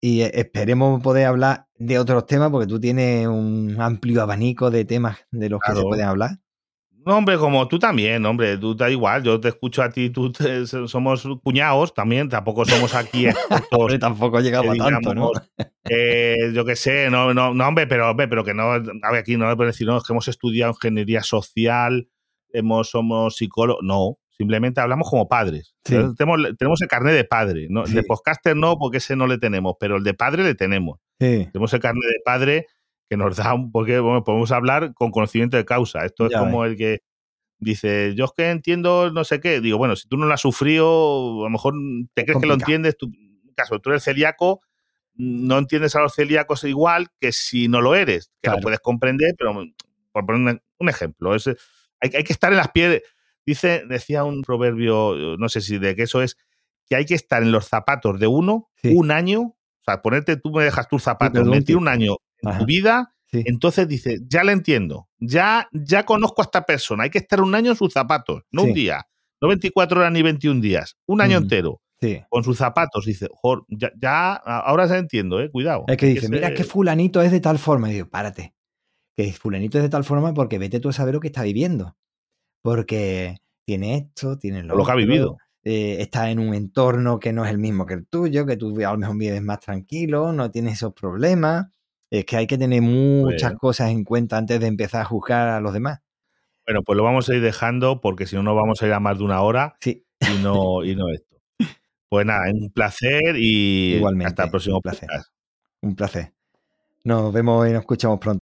y eh, esperemos poder hablar de otros temas porque tú tienes un amplio abanico de temas de los que se Claro. pueden hablar. No, hombre, como tú también, hombre, tú da igual, yo te escucho a ti, tú te- somos cuñados también, tampoco somos aquí expertos Hombre, tampoco llegamos a tanto, ¿no? eh, yo qué sé, no, no, no, hombre, pero, hombre, pero que no, a ver, aquí no me pueden decir, no, es que hemos estudiado ingeniería social, hemos, somos psicólogos, no, simplemente hablamos como padres. Sí. Tenemos, tenemos el carnet de padre, ¿no? El de podcaster no, porque ese no le tenemos, pero el de padre le tenemos. Sí, Tenemos el carnet de padre que nos da un porque bueno, podemos hablar con conocimiento de causa. Esto es Ya como el que dice, yo es que entiendo no sé qué. Digo, bueno, si tú no lo has sufrido, a lo mejor te Es crees que lo entiendes. Tú, caso, tú eres celíaco, no entiendes a los celíacos igual que si no lo eres, que Claro. lo puedes comprender, pero por poner un, ejemplo, es, hay, hay que estar en las pies. Dice, decía un proverbio, no sé si de que eso es, que hay que estar en los zapatos de uno Sí. un año, o sea, ponerte, tú me dejas tus zapatos, un mentir un año en tu vida, sí. entonces dice, ya la entiendo, ya, ya conozco a esta persona, hay que estar un año en sus zapatos, no Sí. un día, no 24 horas ni 21 días, un año entero, sí. con sus zapatos, dice, "Jor, ya, ya, ahora se entiendo, eh, cuidado. Es que dice, mira, es que fulanito es de tal forma. Y digo, párate. Que fulanito es de tal forma porque vete tú a saber lo que está viviendo. Porque tiene esto, tiene lo, lo que ha vivido. eh, está en un entorno que no es el mismo que el tuyo, que tú a lo mejor vives más tranquilo, no tienes esos problemas. Es que hay que tener muchas Bueno. cosas en cuenta antes de empezar a juzgar a los demás. Bueno, pues lo vamos a ir dejando porque si no nos vamos a ir a más de una hora Sí, y no, y no esto. Pues nada, un placer y Igualmente, hasta el próximo un placer. podcast. un placer. Nos vemos y nos escuchamos pronto.